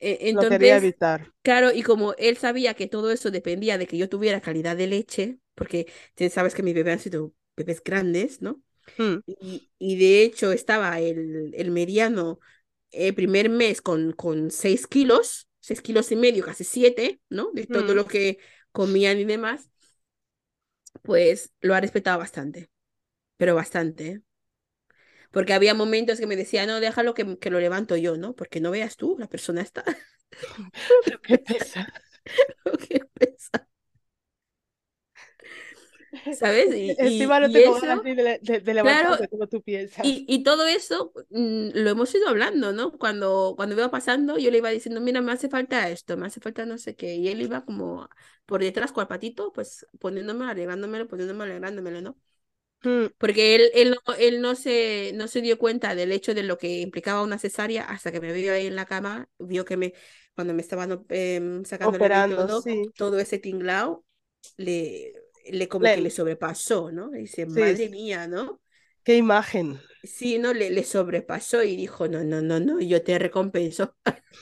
E- lo quería evitar. claro, y como él sabía que todo eso dependía de que yo tuviera calidad de leche, porque sabes que mis bebés han sido bebés grandes, ¿no? Hmm, Y, y de hecho estaba el, el mediano el primer mes con, con 6 kilos, 6 kilos y medio, casi 7, ¿no? De todo hmm. lo que comían y demás, pues lo ha respetado bastante, pero bastante, ¿eh? Porque había momentos que me decía, no, déjalo que, que lo levanto yo, ¿no? Porque no veas tú, la persona está, Lo que pesa. lo que pesa, ¿sabes? Y, Encima no y tengo eso, ni de, de, de claro, como tú piensas. Y, y todo eso mm, lo hemos ido hablando, ¿no? Cuando, cuando iba pasando, yo le iba diciendo, mira, me hace falta esto, me hace falta no sé qué. Y él iba como por detrás el patito, pues poniéndome, alegrándomelo, poniéndome, alegrándome, ¿no? Porque él, él, no, él no, se, no se dio cuenta del hecho de lo que implicaba una cesárea hasta que me vio ahí en la cama, vio que me, cuando me estaban em, sacando el Operando, todo, sí. todo ese tinglao, le, le como que le sobrepasó, ¿no? Y dice, sí, madre mía, ¿no? Qué imagen. Sí, no, le, le sobrepasó y dijo, no, no, no, no, yo te recompenso.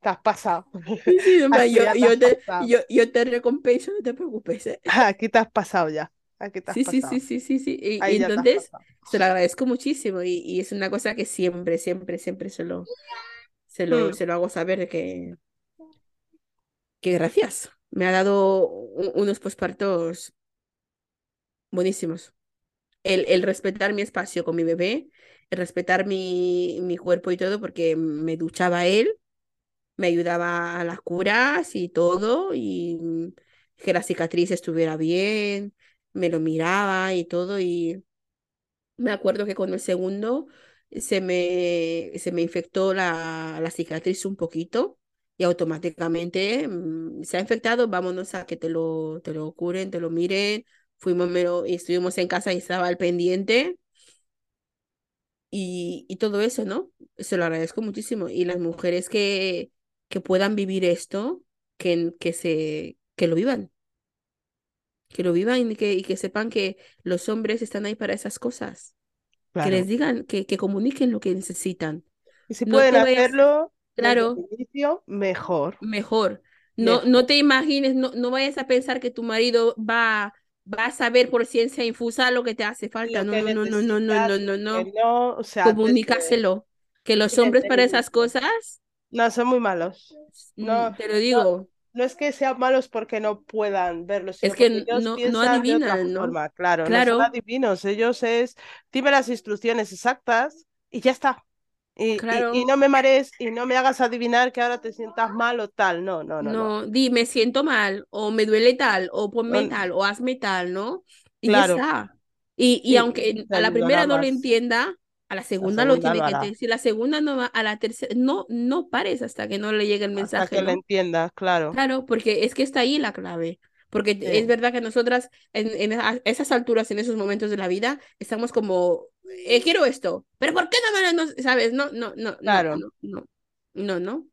Te has pasado. Sí, sí, yo, yo te, pasado. yo, yo te recompenso, no te preocupes. ¿eh? Aquí te has pasado ya. Aquí te has Sí, sí, pasado. sí, sí, sí, sí. Y, entonces se lo agradezco muchísimo y, y es una cosa que siempre, siempre, siempre se lo, se lo, Hmm, se lo hago saber que, que gracias. Me ha dado unos pospartos buenísimos. El, el respetar mi espacio con mi bebé, el respetar mi, mi cuerpo y todo, porque me duchaba él. me ayudaba a las curas y todo, y que la cicatriz estuviera bien, me lo miraba y todo, y me acuerdo que con el segundo se me, se me infectó la, la cicatriz un poquito y automáticamente mm, se ha infectado, vámonos a que te lo, te lo curen, te lo miren. Fuimos, me lo- y estuvimos en casa y estaba al pendiente y, y todo eso, ¿no? Se lo agradezco muchísimo. Y las mujeres que, que puedan vivir esto, que, que, se, que lo vivan, que lo vivan y que, y que sepan que los hombres están ahí para esas cosas, que les claro. digan, que, que comuniquen lo que necesitan. Y si No pueden hacerlo desde el claro, inicio, mejor. mejor. No, Mejor. no te imagines, no, no vayas a pensar que tu marido va, va a saber por ciencia infusa lo que te hace falta. No, no, no, no, no, no, no, no, no. no, o sea, desde, Comunícaselo. Que los hombres para esas cosas No, son muy malos. No, Mm, Te lo no, digo, no es que sean malos porque no puedan verlo, es que ellos no, no adivinan, ¿no? forma. Claro, no son Claro, adivinos. Ellos es, dime las instrucciones exactas y ya está. Y, y, y claro. no me marees y no me hagas adivinar que ahora te sientas mal o tal. No, no, no, no. No, di, me siento mal, o me duele tal, o ponme No, tal, o hazme tal, ¿no? Y ya claro, está. Y, y sí, aunque a la primera no lo entienda, a la La segunda lo segunda tiene lo que entender. Si la segunda no va, a la tercera, no, no pares hasta que no le llegue el hasta mensaje, que le ¿no? entiendas, claro. Claro, porque es que está ahí la clave. Porque es Sí, verdad que nosotras en, en a- esas alturas, en esos momentos de la vida, estamos como, eh, quiero esto, pero ¿por qué no me lo, no, sabes? No, no, no, claro. no, no, no, no,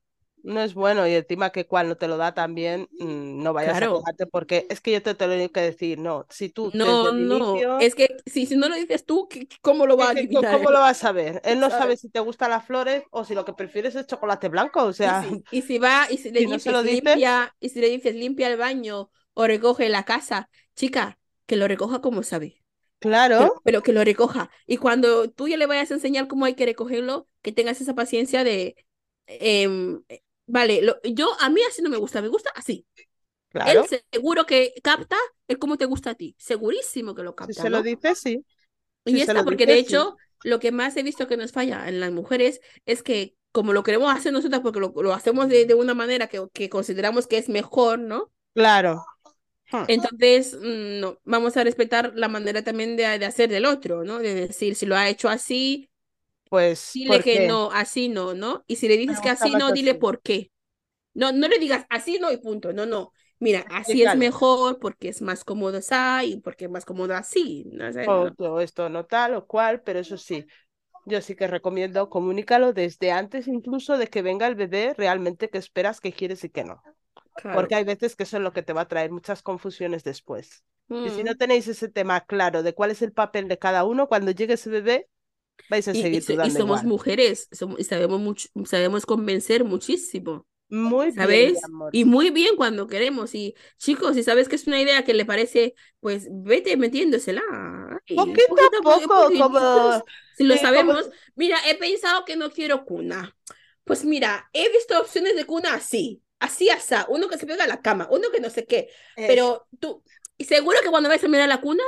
No es bueno y encima que cuando te lo da también mm, no vayas a quejarte porque es que yo te, te lo tengo que decir, no, si tú desde no, el no, inicio, es que si, si no lo dices tú, ¿qué- ¿cómo lo va ¿qué- a adivinar ¿cómo lo vas a ver? Él no sabe si te gustan las flores o si lo que prefieres es chocolate blanco, o Y sea, si, y si va, y si le si no dices dices, limpia, y si le dices limpia el baño o recoge la casa, chica, que lo recoja como sabe. Lo- claro, pero que lo recoja. Y cuando tú ya le vayas a enseñar cómo hay que recogerlo, que tengas esa paciencia de, em, eh, vale, lo- yo a mí así no me gusta, me gusta así. Él claro, seguro que capta el cómo te gusta a ti, segurísimo que lo si capta, se lo ¿no? dices, sí, Y si se lo está, porque de dices, sí, hecho, lo que más he visto que nos falla en las mujeres es que como lo queremos hacer nosotras, porque lo, lo hacemos de, de una manera que, que consideramos que es mejor, ¿no? claro, Entonces, mm, no, vamos a respetar la manera también de, de hacer del otro, ¿no? De decir, si lo ha hecho así, pues, dile ¿por que qué? no, así no, ¿no? Y si le dices que gusta así no, dile así, por qué. No, no le digas así no y punto, no, no. Mira, así es mejor porque es más cómodo así y porque es más cómodo así, no o, no. o esto no tal o cual, pero eso sí, yo sí que recomiendo comunícalo desde antes incluso de que venga el bebé realmente que esperas, que quieres y que no. Claro. Porque hay veces que eso es lo que te va a traer muchas confusiones después. Y si no Mm. tenéis ese tema claro de cuál es el papel de cada uno, cuando llegue ese bebé, vais a Y, y seguir y dudando somos igual. mujeres som- y sabemos, mucho, sabemos convencer muchísimo, Muy bien, ¿sabes? amor. Y muy bien cuando queremos. Y chicos, si sabes que es una idea que le parece, pues vete metiéndosela. Ay, Poquito poquito, poco, poquito. como, Si lo sí, como sabemos, mira, he pensado que no quiero cuna. Pues mira, he visto opciones de cuna así, así, así, uno que se pega a la cama, uno que no sé qué. es- Pero tú, y seguro que cuando vayas a mirar la cuna,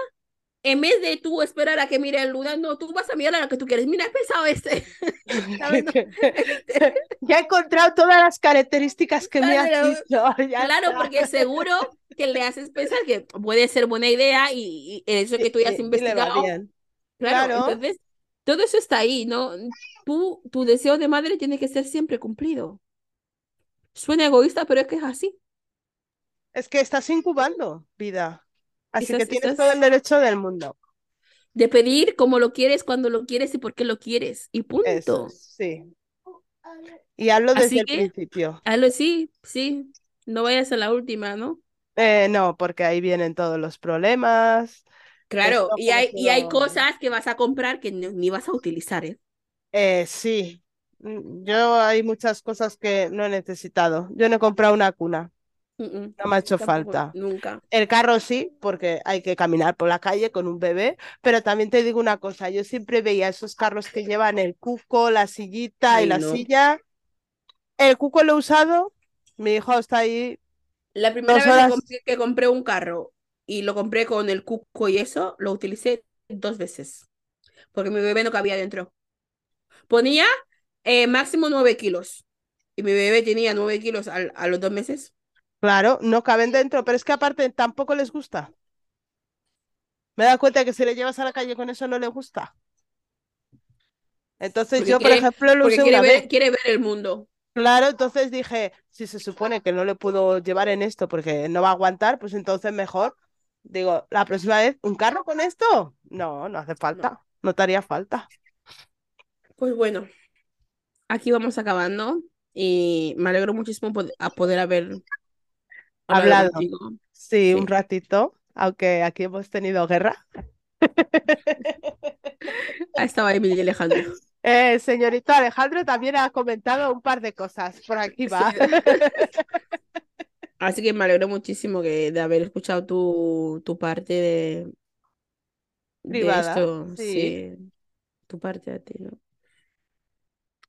en vez de tú esperar a que mire el luna, no, tú vas a mirar a la que tú quieres. Mira, he pensado este. Ya he encontrado todas las características que me has Claro, dicho. ya Claro, está. porque seguro que le haces pensar que puede ser buena idea y, y eso que tú ya has investigado, claro, Claro. entonces todo eso está ahí, ¿no? Tú, tu deseo de madre tiene que ser siempre cumplido. Suena egoísta, pero es que es así. Es que estás incubando vida. Así que tienes estás- todo el derecho del mundo. De pedir como lo quieres, cuando lo quieres y por qué lo quieres. Y Eso, punto. sí. Y hazlo desde Así el que- principio. Hazlo sí, sí. No vayas a la última, ¿no? Eh, no, porque ahí vienen todos los problemas. Claro, y hay, y hay cosas que vas a comprar que ni, ni vas a utilizar, ¿eh? Eh, sí. Mm, Yo hay muchas cosas que no he necesitado. Yo no he comprado una cuna. No me ha hecho Tampoco, falta. Nunca. El carro sí, porque hay que caminar por la calle con un bebé, pero también te digo una cosa, yo siempre veía esos carros que llevan el cuco, la sillita y la no. silla. El cuco lo he usado, mi hijo está ahí, La primera vez que compré, que compré un carro y lo compré con el cuco y eso, lo utilicé dos veces. Porque mi bebé no cabía dentro. Ponía eh, máximo nueve kilos. Y mi bebé tenía nueve kilos al- a los dos meses. claro, no caben dentro, pero es que aparte tampoco les gusta. Me dado cuenta que si le llevas a la calle con eso no le gusta. Entonces Porque yo, por ejemplo, lo usé quiere una ver, vez. quiere ver el mundo. Claro, entonces dije, si se supone que no le puedo llevar en esto porque no va a aguantar, pues entonces mejor, digo, la próxima vez, ¿un carro con esto? No, no hace falta, no, te haría falta. Pues bueno, aquí vamos acabando. Y me alegro muchísimo pod- a poder haber Hablado. Sí, Sí. un ratito, aunque aquí hemos tenido guerra. Ahí estaba Emilio y Alejandro. Eh, señorito Alejandro también ha comentado un par de cosas, por aquí va. Sí. Así que me alegro muchísimo que, de haber escuchado tu, tu parte de, de Privada, esto. sí. Sí, tu parte a ti, ¿no?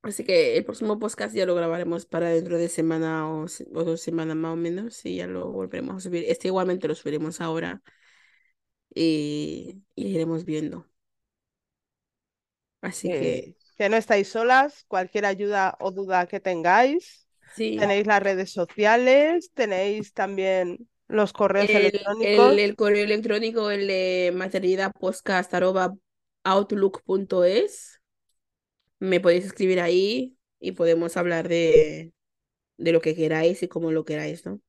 Así que el próximo podcast ya lo grabaremos para dentro de semana o, o dos semanas más o menos y ya lo volveremos a subir. Este igualmente lo subiremos ahora y, y iremos viendo. Así que Eh, que no estáis solas, cualquier ayuda o duda que tengáis. sí. Tenéis las redes sociales, tenéis también los correos El, electrónicos. el, el correo electrónico, el de maternidadpodcast@outlook.es. Me podéis escribir ahí y podemos hablar de, de lo que queráis y cómo lo queráis, ¿no?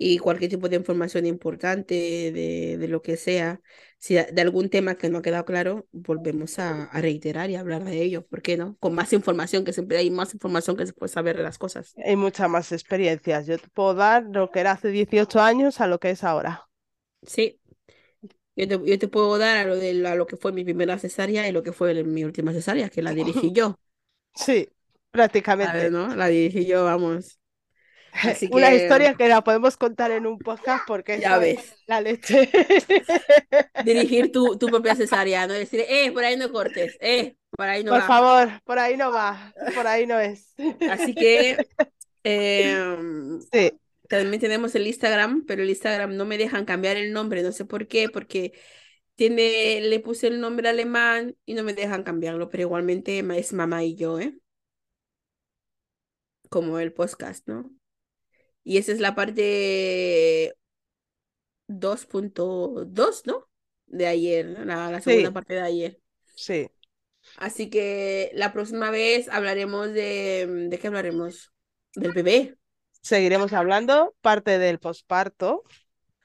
Y cualquier tipo de información importante, de, de lo que sea, si de algún tema que no ha quedado claro, volvemos a, a reiterar y a hablar de ello, ¿por qué no? Con más información, que siempre hay más información que se puede saber de las cosas. Hay muchas más experiencias. Yo te puedo dar lo que era hace 18 años a lo que es ahora. Sí. Yo te, yo te puedo dar a lo, de, a lo que fue mi primera cesárea y lo que fue mi última cesárea, que la dirigí yo. Sí, prácticamente. ver, ¿no? La dirigí yo, vamos. Así Una que historia que la podemos contar en un podcast porque ya ves. la leche. Dirigir tu, tu propia cesárea, ¿no? Decir, eh, por ahí no cortes, eh, por ahí no Por va. favor, por ahí no va, por ahí no es. Así que em, Sí, también tenemos el Instagram, pero el Instagram no me dejan cambiar el nombre, no sé por qué, porque tiene, le puse el nombre alemán y no me dejan cambiarlo, pero igualmente es mamá y yo, ¿eh? Como el podcast, ¿no? Y esa es la parte 2.2, ¿no? De ayer, ¿no? La, la segunda Sí. parte de ayer. sí. Así que la próxima vez hablaremos de... ¿De qué hablaremos? Del bebé, Seguiremos hablando parte del posparto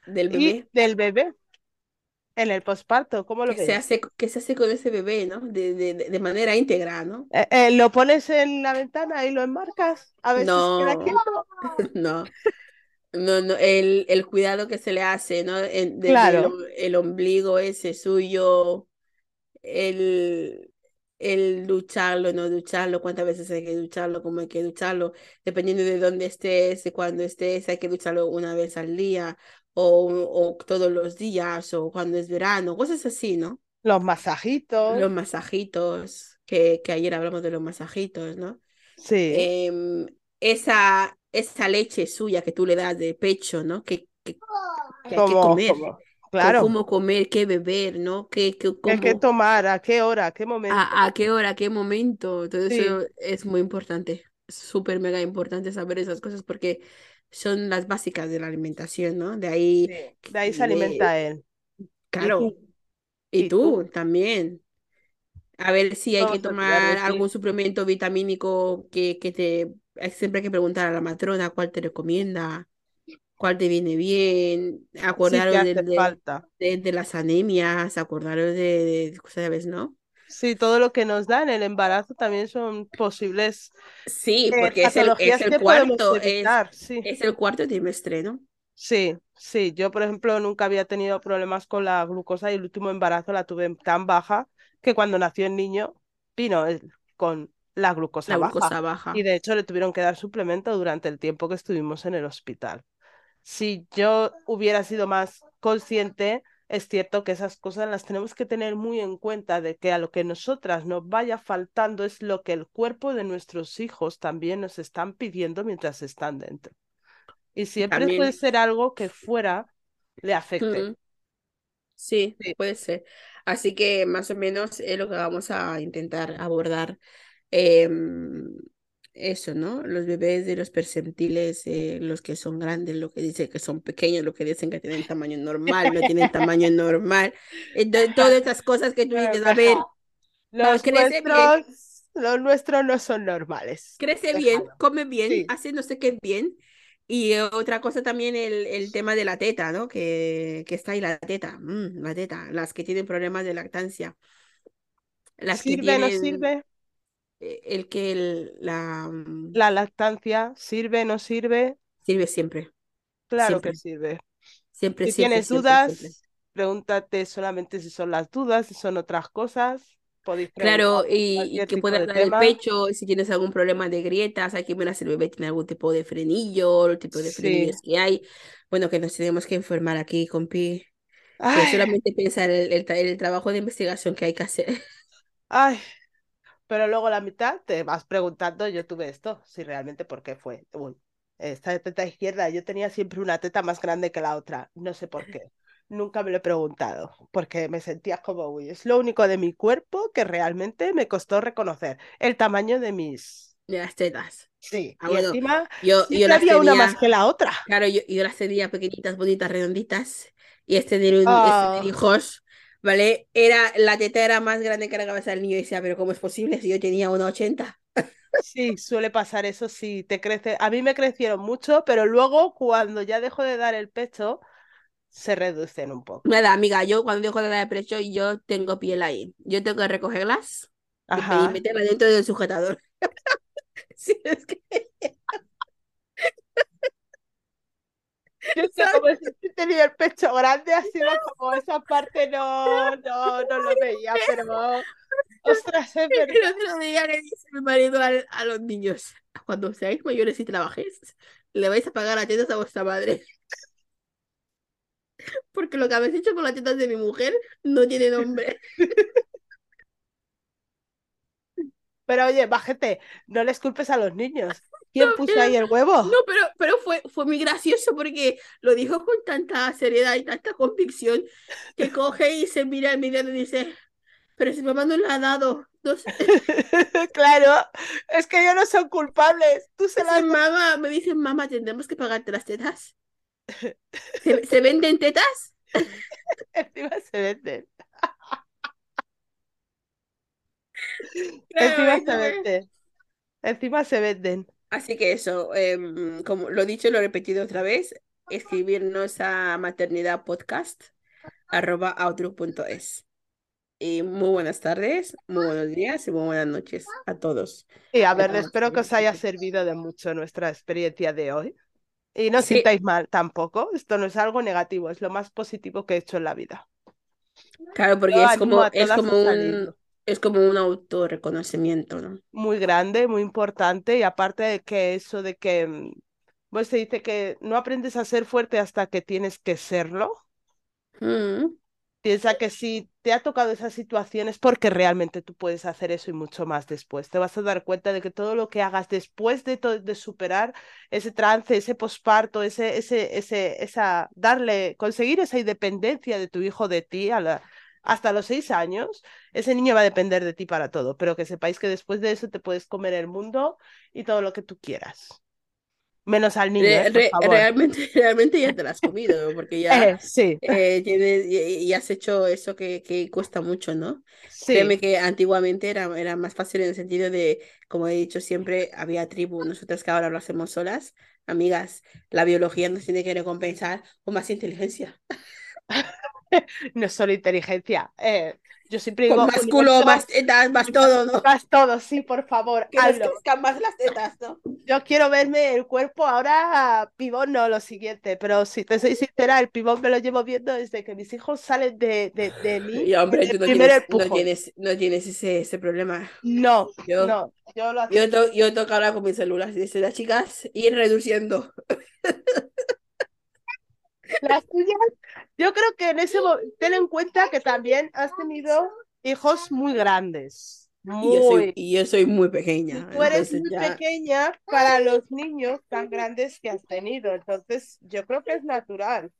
del y bebé. del bebé. En el posparto, ¿cómo lo que se hace, que se hace con ese bebé, ¿no? De, de, de manera íntegra, ¿no? Eh, eh, ¿lo pones en la ventana y lo enmarcas? A ver si se queda No, no, no, no, el, el cuidado que se le hace, ¿no? El, Claro, el ombligo ese suyo, el, el ducharlo, no ducharlo, cuántas veces hay que ducharlo, cómo hay que ducharlo, dependiendo de dónde estés, de cuándo estés, hay que ducharlo una vez al día o, o todos los días o cuando es verano, cosas así, ¿no? los masajitos. Los masajitos, que, que ayer hablamos de los masajitos, ¿no? Sí, Em, esa, esa leche suya que tú le das de pecho, ¿no? Que, que, que hay que como, comer, como, co- claro. cómo comer, qué beber, ¿no? Qué, qué, ¿Qué cómo, tomar? ¿A qué hora? ¿A qué momento? a, a qué hora, a qué momento. Todo Sí, eso es muy importante. Súper mega importante saber esas cosas porque son las básicas de la alimentación, ¿no? De ahí, sí. De ahí se alimenta él. Claro, y y tú. tú también. A ver si hay que tomar algún suplemento vitamínico que, que te... Siempre hay que preguntar a la matrona cuál te recomienda, cuál te viene bien, Sí acordaros de, de, falta. de- de las anemias, acordaros de, ¿sabes, no? Sí, todo lo que nos da en el embarazo también son posibles Sí, eh, porque es el, es cuarto, es, evitar. Sí, es el cuarto trimestre, ¿no? sí, sí. Yo, por ejemplo, nunca había tenido problemas con la glucosa y el último embarazo la tuve tan baja que cuando nació el niño vino con la glucosa La baja. Y de hecho le tuvieron que dar suplemento durante el tiempo que estuvimos en el hospital. Si yo hubiera sido más consciente, es cierto que esas cosas las tenemos que tener muy en cuenta, de que a lo que nosotras nos vaya faltando es lo que el cuerpo de nuestros hijos también nos están pidiendo mientras están dentro. Y siempre puede ser algo que fuera le afecte. Mm, Sí, Sí, puede ser. Así que más o menos es lo que vamos a intentar abordar. Em, eso, ¿no? Los bebés de los percentiles, eh, los que son grandes, lo que dicen que son pequeños, lo que dicen que tienen tamaño normal, no tienen tamaño normal. Entonces, todas esas cosas que tú dices, a ver, Los crece bien, nuestros, los nuestros no son normales. crece bien, come bien, Sí, hace no sé qué bien. Y eh, otra cosa también el, el tema de la teta, ¿no? Que, que está ahí la teta, mm, la teta, las que tienen problemas de lactancia, las que sirve, no tienen sirve. Eh, el que el- la mm, La lactancia sirve, no sirve. sirve siempre, Claro que siempre, sirve. siempre, Si siempre, tienes siempre, dudas, pregúntate solamente si son las dudas, si son otras cosas. Podéis Claro, y, y que puedas dar el pecho, si tienes algún problema de grietas, que ver si el bebé tiene algún tipo de frenillo, el tipo de Sí. frenillos que hay. Bueno, que nos tenemos que informar aquí, compi, que Ay, solamente pensar el, el, el trabajo de investigación que hay que hacer. ay. Pero luego la mitad te vas preguntando, yo tuve esto, si realmente por qué fue. Uy, esta teta izquierda, yo tenía siempre una teta más grande que la otra. No sé por qué. Nunca me lo he preguntado, porque me sentía como, uy, es lo único de mi cuerpo que realmente me costó reconocer. El tamaño de mis... De las tetas. Sí, Ah, y bueno, encima yo, yo las había una más tenía, que la otra. claro, yo, yo las tenía pequeñitas, bonitas, redonditas, y este de, un, este de Ah, hijos, ¿vale? Era, la teta era más grande que la cabeza del niño, y decía, pero ¿cómo es posible si yo tenía una 80? sí, suele pasar eso, sí, te crece. A mí me crecieron mucho, pero luego cuando ya dejo de dar el pecho, se reducen un poco. Nada, amiga, yo cuando dejo de dar el pecho, yo tengo piel ahí. Yo tengo que recogerlas y, pe- y Ajá. meterla dentro del sujetador. Sí, es que, Yo sé como si tenía el pecho grande, sido como esa parte no, no, no lo veía, pero ostras, es verdad. El otro día le dice mi marido al- a, los niños, cuando seáis mayores y trabajéis, le vais a pagar las tetas a vuestra madre. Porque lo que habéis hecho con las tetas de mi mujer no tiene nombre. Pero oye, bájate, no les culpes a los niños. No, ¿Quién puso era- ahí el huevo? no, pero, pero fue, fue muy gracioso porque lo dijo con tanta seriedad y tanta convicción que coge y se mira al video y dice, pero si mamá no le ha dado. No sé". Claro, es que ellos no son culpables. Tú se las mamá, me dicen, mamá, tendremos que pagarte las tetas. ¿Se, se venden tetas? encima se venden. Claro, Encima se venden. Encima se venden. Así que eso, em, como lo he dicho y lo he repetido otra vez, escribirnos a Maternidad Podcast arroba outlook.es. Y muy buenas tardes, muy buenos días y muy buenas noches a todos. Y a ver, espero que os haya servido de mucho nuestra experiencia de hoy. Y no os Sí. sintáis mal tampoco. Esto no es algo negativo, es lo más positivo que he hecho en la vida. Claro, porque Yo es como, es como un. Es como un autorreconocimiento, ¿no? Muy grande, muy importante. Y aparte de que eso de que, mm, pues se dice que no aprendes a ser fuerte hasta que tienes que serlo. Mm. Piensa que si te ha tocado esa situación es porque realmente tú puedes hacer eso y mucho más después. Te vas a dar cuenta de que todo lo que hagas después de, de superar ese trance, ese posparto, ese, ese, ese, esa, darle, conseguir esa independencia de tu hijo de ti a la- hasta los seis años, ese niño va a depender de ti para todo. Pero que sepáis que después de eso te puedes comer el mundo y todo lo que tú quieras. Menos al niño, Re- ¿eh? Re- realmente, realmente ya te la has comido, porque ya Eh, sí, eh, tienes, y, y has hecho eso que, que cuesta mucho, ¿no? sí. Créeme que antiguamente era, era más fácil en el sentido de, como he dicho siempre, había tribu. Nosotras que ahora lo hacemos solas, amigas, la biología nos tiene que recompensar con más inteligencia, No es solo inteligencia. Eh, yo siempre con digo, más culo, más tetas, más todo, ¿no? Haz todo, sí, por favor, Que crezcan más las tetas, ¿no? Yo quiero verme el cuerpo ahora pibón, no lo siguiente, pero si te soy sincera, el pibón me lo llevo viendo desde que mis hijos salen de, de, de mí. Y hombre, tú no tienes, no tienes, no tienes ese, ese problema. No, Yo, no, yo lo yo, to- yo toco ahora con mis células, dice las chicas, ir reduciendo. Las tuyas, yo creo que en ese momento, ten en cuenta que también has tenido hijos muy grandes, Y yo soy, muy. y yo soy muy Y pequeña, tú eres muy ya. pequeña para los niños tan grandes que has tenido. Entonces, yo creo que es natural.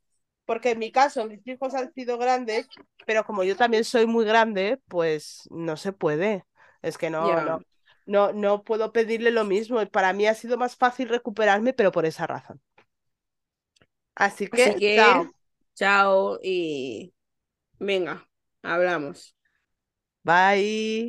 Porque en mi caso, mis hijos han sido grandes, pero como yo también soy muy grande, pues no se puede. Es que no, no, no, no puedo pedirle lo mismo. Y Para mí ha sido más fácil recuperarme, pero por esa razón. Así que, chao. chao y venga, hablamos. Bye.